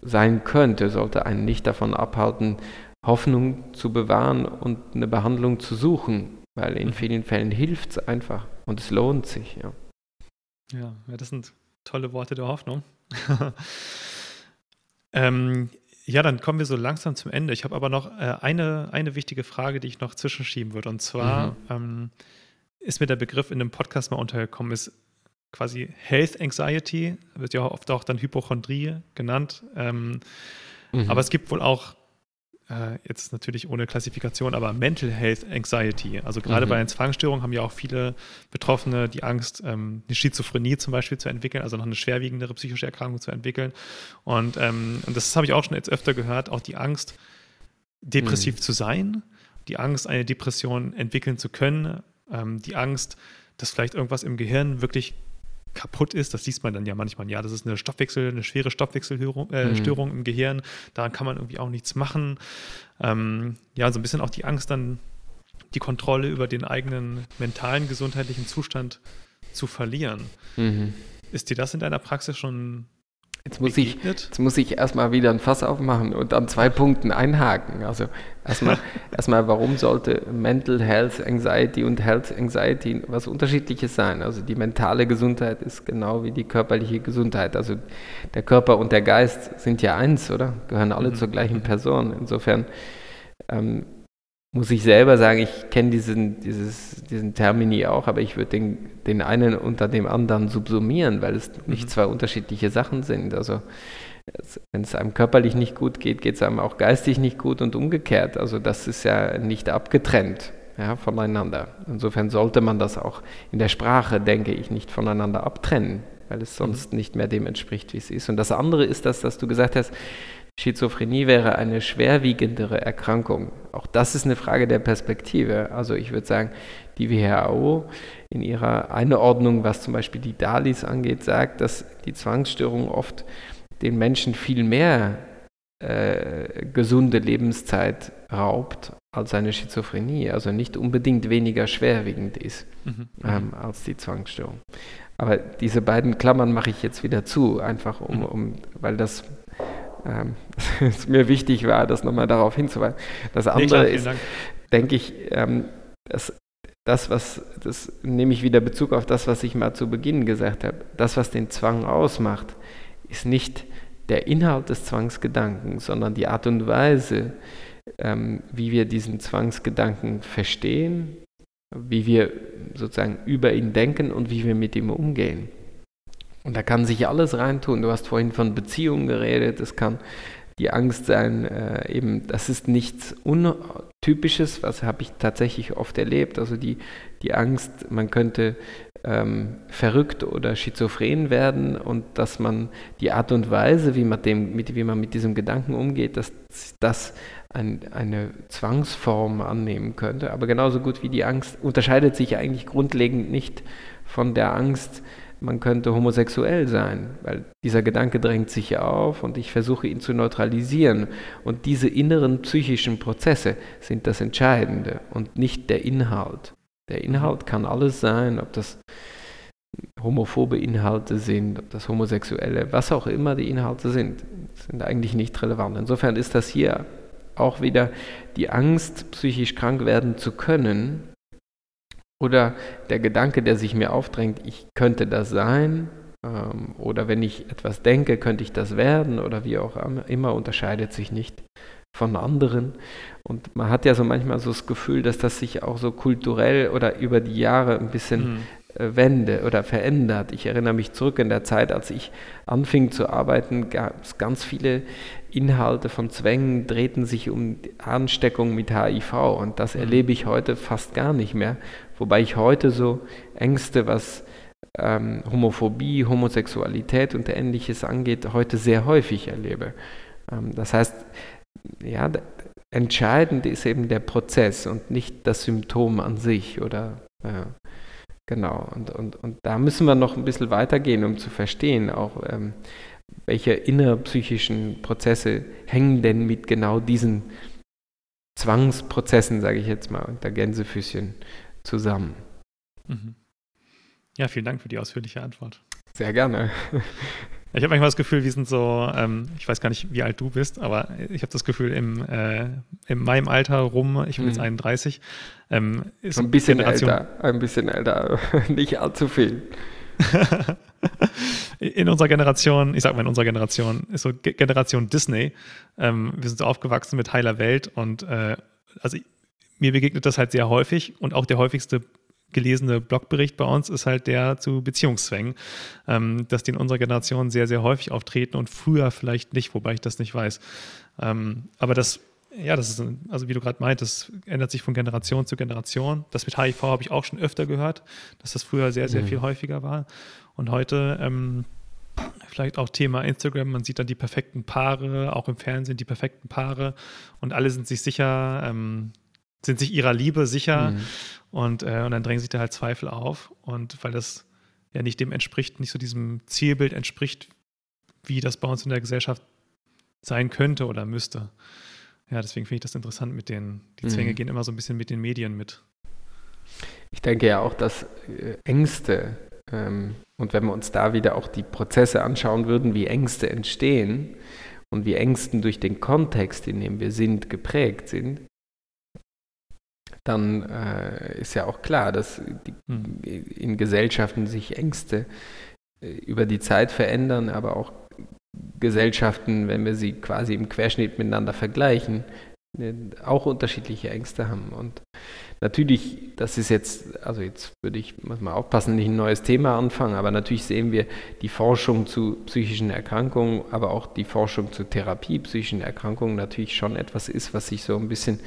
sein könnte, sollte einen nicht davon abhalten, Hoffnung zu bewahren und eine Behandlung zu suchen, weil in mhm. vielen Fällen hilft es einfach und es lohnt sich. Ja. ja, das sind tolle Worte der Hoffnung. ähm, ja, dann kommen wir so langsam zum Ende. Ich habe aber noch äh, eine, eine wichtige Frage, die ich noch zwischenschieben würde. Und zwar, mhm. ähm, ist mir der Begriff in einem Podcast mal untergekommen, ist quasi Health Anxiety, wird ja oft auch dann Hypochondrie genannt. Ähm, mhm. Aber es gibt wohl auch, äh, jetzt natürlich ohne Klassifikation, aber Mental Health Anxiety. Also gerade mhm. bei einer Zwangsstörung haben ja auch viele Betroffene die Angst, ähm, eine Schizophrenie zum Beispiel zu entwickeln, also noch eine schwerwiegendere psychische Erkrankung zu entwickeln. Und, ähm, und das habe ich auch schon jetzt öfter gehört, auch die Angst, depressiv mhm. zu sein, die Angst, eine Depression entwickeln zu können ähm, die Angst, dass vielleicht irgendwas im Gehirn wirklich kaputt ist. Das liest man dann ja manchmal. Ja, das ist eine Stoffwechsel, eine schwere Stoffwechselstörung äh, mhm. im Gehirn. Daran kann man irgendwie auch nichts machen. Ähm, ja, so ein bisschen auch die Angst, dann die Kontrolle über den eigenen mentalen, gesundheitlichen Zustand zu verlieren. Mhm. Ist dir das in deiner Praxis schon Jetzt muss, ich, jetzt muss ich erstmal wieder ein Fass aufmachen und an zwei Punkten einhaken. Also erstmal, erstmal, warum sollte Mental Health Anxiety und Health Anxiety was Unterschiedliches sein? Also die mentale Gesundheit ist genau wie die körperliche Gesundheit. Also der Körper und der Geist sind ja eins, oder? Gehören alle mhm. zur gleichen mhm. Person. Insofern ähm, muss ich selber sagen, ich kenne diesen, diesen Termini auch, aber ich würde den, den einen unter dem anderen subsumieren, weil es nicht mhm. zwei unterschiedliche Sachen sind. Also wenn es einem körperlich nicht gut geht, geht es einem auch geistig nicht gut und umgekehrt. Also das ist ja nicht abgetrennt ja, voneinander. Insofern sollte man das auch in der Sprache, denke ich, nicht voneinander abtrennen, weil es sonst mhm. nicht mehr dem entspricht, wie es ist. Und das andere ist das, dass du gesagt hast, Schizophrenie wäre eine schwerwiegendere Erkrankung. Auch das ist eine Frage der Perspektive. Also ich würde sagen, die WHO in ihrer Einordnung, was zum Beispiel die DALIs angeht, sagt, dass die Zwangsstörung oft den Menschen viel mehr äh, gesunde Lebenszeit raubt als eine Schizophrenie, also nicht unbedingt weniger schwerwiegend ist mhm. ähm, als die Zwangsstörung. Aber diese beiden Klammern mache ich jetzt wieder zu, einfach um, mhm. um weil das ähm, es mir wichtig war, das nochmal darauf hinzuweisen. Das andere nee, klar, ist, denke ich, ähm, das, das, was, das nehme ich wieder Bezug auf das, was ich mal zu Beginn gesagt habe. Das, was den Zwang ausmacht, ist nicht der Inhalt des Zwangsgedankens, sondern die Art und Weise, ähm, wie wir diesen Zwangsgedanken verstehen, wie wir sozusagen über ihn denken und wie wir mit ihm umgehen. Und da kann sich alles reintun. Du hast vorhin von Beziehungen geredet. Es kann die Angst sein, äh, eben, das ist nichts Untypisches, was habe ich tatsächlich oft erlebt. Also die, die Angst, man könnte ähm, verrückt oder schizophren werden und dass man die Art und Weise, wie man, dem, mit, wie man mit diesem Gedanken umgeht, dass das ein, eine Zwangsform annehmen könnte. Aber genauso gut wie die Angst unterscheidet sich eigentlich grundlegend nicht von der Angst, man könnte homosexuell sein, weil dieser Gedanke drängt sich auf und ich versuche ihn zu neutralisieren. Und diese inneren psychischen Prozesse sind das Entscheidende und nicht der Inhalt. Der Inhalt kann alles sein, ob das homophobe Inhalte sind, ob das homosexuelle, was auch immer die Inhalte sind, sind eigentlich nicht relevant. Insofern ist das hier auch wieder die Angst, psychisch krank werden zu können, oder der Gedanke, der sich mir aufdrängt, ich könnte das sein, ähm, oder wenn ich etwas denke, könnte ich das werden, oder wie auch immer, unterscheidet sich nicht von anderen. Und man hat ja so manchmal so das Gefühl, dass das sich auch so kulturell oder über die Jahre ein bisschen mhm. Äh, wende oder verändert. Ich erinnere mich zurück in der Zeit, als ich anfing zu arbeiten, gab es ganz viele Inhalte von Zwängen, drehten sich um Ansteckung mit HIV und das mhm. erlebe ich heute fast gar nicht mehr, wobei ich heute so Ängste, was ähm, Homophobie, Homosexualität und ähnliches angeht, heute sehr häufig erlebe. Ähm, das heißt, ja, entscheidend ist eben der Prozess und nicht das Symptom an sich oder äh, Genau, und, und, und da müssen wir noch ein bisschen weitergehen, um zu verstehen, auch ähm, welche innerpsychischen Prozesse hängen denn mit genau diesen Zwangsprozessen, sage ich jetzt mal, unter Gänsefüßchen zusammen. Mhm. Ja, vielen Dank für die ausführliche Antwort. Sehr gerne. Ich habe manchmal das Gefühl, wir sind so, ähm, ich weiß gar nicht, wie alt du bist, aber ich habe das Gefühl, im, äh, in meinem Alter rum, ich bin mhm. jetzt 31, ähm, ist ein bisschen Generation, älter, ein bisschen älter, nicht allzu viel. in unserer Generation, ich sag mal in unserer Generation, ist so Generation Disney. Ähm, wir sind so aufgewachsen mit heiler Welt und äh, also mir begegnet das halt sehr häufig und auch der häufigste gelesene Blogbericht bei uns ist halt der zu Beziehungszwängen, ähm, dass die in unserer Generation sehr, sehr häufig auftreten und früher vielleicht nicht, wobei ich das nicht weiß. Ähm, aber das, ja, das ist, also wie du gerade meintest, ändert sich von Generation zu Generation. Das mit HIV habe ich auch schon öfter gehört, dass das früher sehr, sehr mhm. viel häufiger war. Und heute, ähm, vielleicht auch Thema Instagram, man sieht dann die perfekten Paare, auch im Fernsehen die perfekten Paare und alle sind sich sicher, ähm, sind sich ihrer Liebe sicher mhm. und, äh, und dann drängen sich da halt Zweifel auf. Und weil das ja nicht dem entspricht, nicht so diesem Zielbild entspricht, wie das bei uns in der Gesellschaft sein könnte oder müsste. Ja, deswegen finde ich das interessant mit den, die Zwänge mhm. gehen immer so ein bisschen mit den Medien mit. Ich denke ja auch, dass äh, Ängste, ähm, und wenn wir uns da wieder auch die Prozesse anschauen würden, wie Ängste entstehen und wie Ängsten durch den Kontext, in dem wir sind, geprägt sind, dann äh, ist ja auch klar, dass die, hm. in Gesellschaften sich Ängste äh, über die Zeit verändern, aber auch Gesellschaften, wenn wir sie quasi im Querschnitt miteinander vergleichen, äh, auch unterschiedliche Ängste haben. Und natürlich, das ist jetzt, also jetzt würde ich, muss mal aufpassen, nicht ein neues Thema anfangen, aber natürlich sehen wir die Forschung zu psychischen Erkrankungen, aber auch die Forschung zu Therapie psychischen Erkrankungen natürlich schon etwas ist, was sich so ein bisschen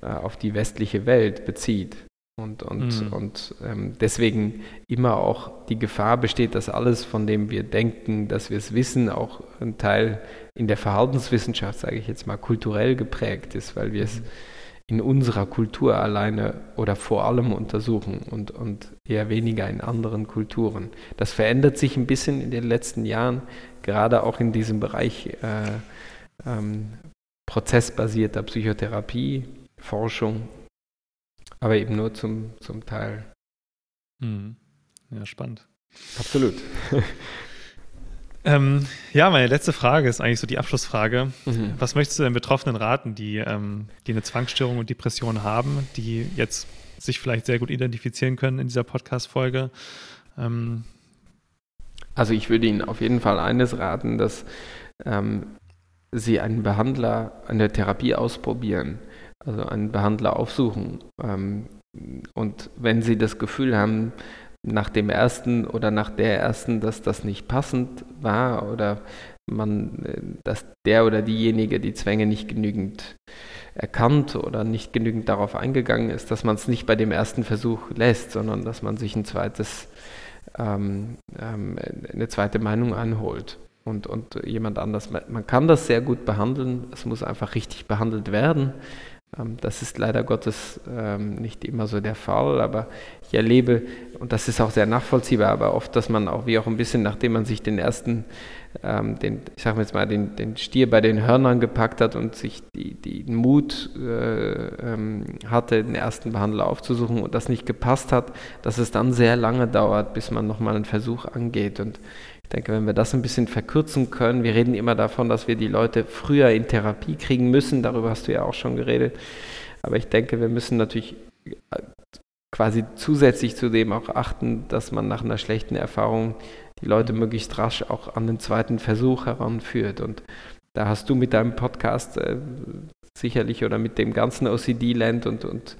äh, auf die westliche Welt bezieht. Und, und, mhm. und ähm, deswegen immer auch die Gefahr besteht, dass alles, von dem wir denken, dass wir es wissen, auch ein Teil in der Verhaltenswissenschaft, sage ich jetzt mal, kulturell geprägt ist, weil wir es mhm. in unserer Kultur alleine oder vor allem untersuchen und, und eher weniger in anderen Kulturen. Das verändert sich ein bisschen in den letzten Jahren, gerade auch in diesem Bereich äh, ähm, prozessbasierter Psychotherapie, Forschung, aber eben nur zum, zum Teil. Mhm. Ja, spannend. Absolut. ähm, ja, meine letzte Frage ist eigentlich so die Abschlussfrage. Mhm. Was möchtest du den Betroffenen raten, die, ähm, die eine Zwangsstörung und Depression haben, die jetzt sich vielleicht sehr gut identifizieren können in dieser Podcast-Folge? Ähm, also ich würde Ihnen auf jeden Fall eines raten, dass ähm, Sie einen Behandler, eine Therapie ausprobieren also einen Behandler aufsuchen. Ähm, und wenn Sie das Gefühl haben, nach dem ersten oder nach der ersten, dass das nicht passend war oder man, äh, dass der oder diejenige die Zwänge nicht genügend erkannt oder nicht genügend darauf eingegangen ist, dass man es nicht bei dem ersten Versuch lässt, sondern dass man sich ein zweites, ähm, ähm, eine zweite Meinung anholt und, und jemand anders. Man kann das sehr gut behandeln, es muss einfach richtig behandelt werden. Ähm, das ist leider Gottes ähm, nicht immer so der Fall, aber ich erlebe, und das ist auch sehr nachvollziehbar, aber oft, dass man auch wie auch ein bisschen, nachdem man sich den ersten, ähm, den, ich sage jetzt mal, den, den Stier bei den Hörnern gepackt hat und sich den Mut äh, hatte, den ersten Behandler aufzusuchen und das nicht gepasst hat, dass es dann sehr lange dauert, bis man nochmal einen Versuch angeht. Und denke, wenn wir das ein bisschen verkürzen können, wir reden immer davon, dass wir die Leute früher in Therapie kriegen müssen, darüber hast du ja auch schon geredet, aber ich denke, wir müssen natürlich äh, quasi zusätzlich zu dem auch achten, dass man nach einer schlechten Erfahrung die Leute möglichst rasch auch an den zweiten Versuch heranführt. Und da hast du mit deinem Podcast äh, sicherlich oder mit dem ganzen OCD-Land und, und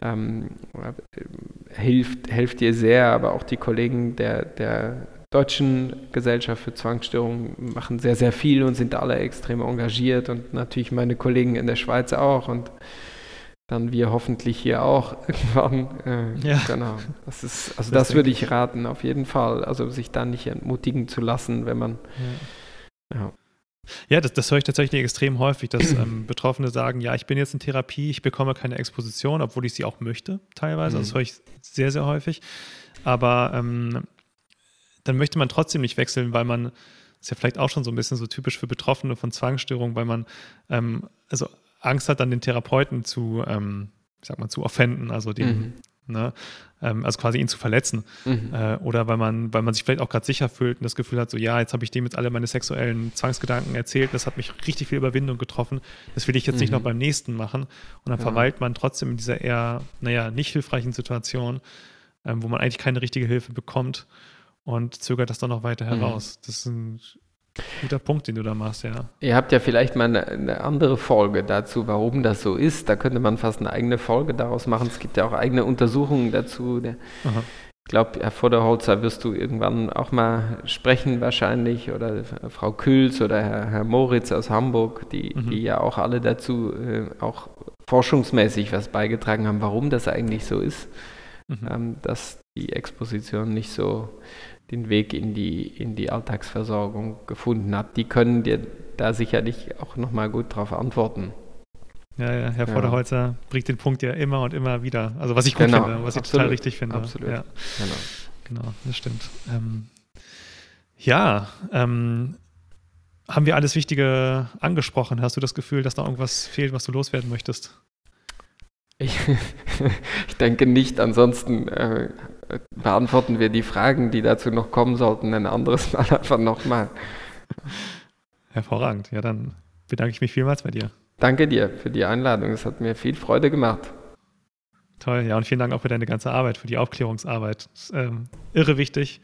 ähm, äh, hilft, hilft dir sehr, aber auch die Kollegen der, der Deutschen Gesellschaft für Zwangsstörungen machen sehr, sehr viel und sind alle extrem engagiert und natürlich meine Kollegen in der Schweiz auch und dann wir hoffentlich hier auch irgendwann. Äh, ja. Genau. Das ist, also das, das würde ich raten, auf jeden Fall. Also sich da nicht entmutigen zu lassen, wenn man. Ja. ja. Ja, das, das höre ich tatsächlich extrem häufig, dass ähm, Betroffene sagen, ja, ich bin jetzt in Therapie, ich bekomme keine Exposition, obwohl ich sie auch möchte, teilweise. Mhm. Das höre ich sehr, sehr häufig. Aber ähm, dann möchte man trotzdem nicht wechseln, weil man, ist ja vielleicht auch schon so ein bisschen so typisch für Betroffene von Zwangsstörungen, weil man ähm, also Angst hat, dann den Therapeuten zu, ähm, ich sag mal, zu offenden, also den, mhm. ne, ähm, also quasi ihn zu verletzen. Mhm. Äh, oder weil man, weil man sich vielleicht auch gerade sicher fühlt und das Gefühl hat, so ja, jetzt habe ich dem jetzt alle meine sexuellen Zwangsgedanken erzählt, das hat mich richtig viel Überwindung getroffen, das will ich jetzt mhm. nicht noch beim nächsten machen. Und dann ja. verweilt man trotzdem in dieser eher, naja, nicht hilfreichen Situation, ähm, wo man eigentlich keine richtige Hilfe bekommt und zögert das dann noch weiter mhm. heraus. Mhm. Das ist ein guter Punkt, den du da machst, ja. Ihr habt ja vielleicht mal eine, eine, andere Folge dazu, warum das so ist. Da könnte man fast eine eigene Folge daraus machen. Es gibt ja auch eigene Untersuchungen dazu. Der, ich glaube, Herr Vorderholzer wirst du irgendwann auch mal sprechen wahrscheinlich oder Frau Kühls oder Herr, Herr Moritz aus Hamburg, die, mhm. die ja auch alle dazu äh, auch forschungsmäßig was beigetragen haben, warum das eigentlich so ist, mhm. ähm, dass die Exposition nicht so den Weg in die, in die Alltagsversorgung gefunden hat. Die können dir da sicherlich auch nochmal gut darauf antworten. Ja, ja, Herr Vorderholzer ja. bringt den Punkt ja immer und immer wieder. Also was ich gut genau, finde, was absolut, ich total richtig finde. Absolut. Ja. Genau. genau, das stimmt. Ähm, ja, ähm, haben wir alles Wichtige angesprochen? Hast du das Gefühl, dass da irgendwas fehlt, was du loswerden möchtest? Ich, ich denke nicht. Ansonsten äh, beantworten wir die Fragen, die dazu noch kommen sollten, ein anderes Mal einfach nochmal. Hervorragend. Ja, dann bedanke ich mich vielmals bei dir. Danke dir für die Einladung. Es hat mir viel Freude gemacht. Toll, ja, und vielen Dank auch für deine ganze Arbeit, für die Aufklärungsarbeit. Das ist, ähm, irre wichtig.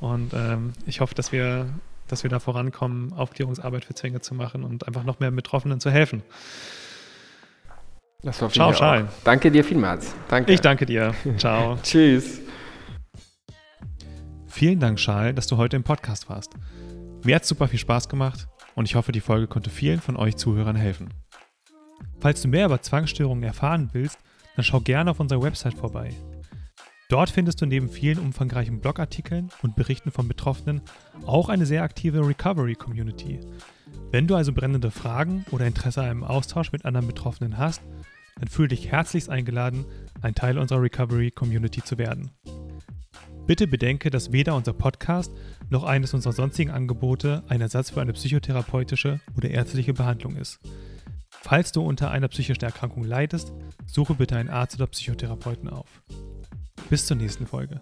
Und ähm, ich hoffe, dass wir, dass wir da vorankommen, Aufklärungsarbeit für Zwänge zu machen und einfach noch mehr Betroffenen zu helfen. Das hoffe Ciao, ich auch. Danke dir vielmals. Danke. Ich danke dir. Ciao. Tschüss. Vielen Dank, Charles, dass du heute im Podcast warst. Mir hat super viel Spaß gemacht und ich hoffe, die Folge konnte vielen von euch Zuhörern helfen. Falls du mehr über Zwangsstörungen erfahren willst, dann schau gerne auf unserer Website vorbei. Dort findest du neben vielen umfangreichen Blogartikeln und Berichten von Betroffenen auch eine sehr aktive Recovery-Community. Wenn du also brennende Fragen oder Interesse an einem Austausch mit anderen Betroffenen hast, dann fühle dich herzlichst eingeladen, ein Teil unserer Recovery-Community zu werden. Bitte bedenke, dass weder unser Podcast noch eines unserer sonstigen Angebote ein Ersatz für eine psychotherapeutische oder ärztliche Behandlung ist. Falls du unter einer psychischen Erkrankung leidest, suche bitte einen Arzt oder Psychotherapeuten auf. Bis zur nächsten Folge.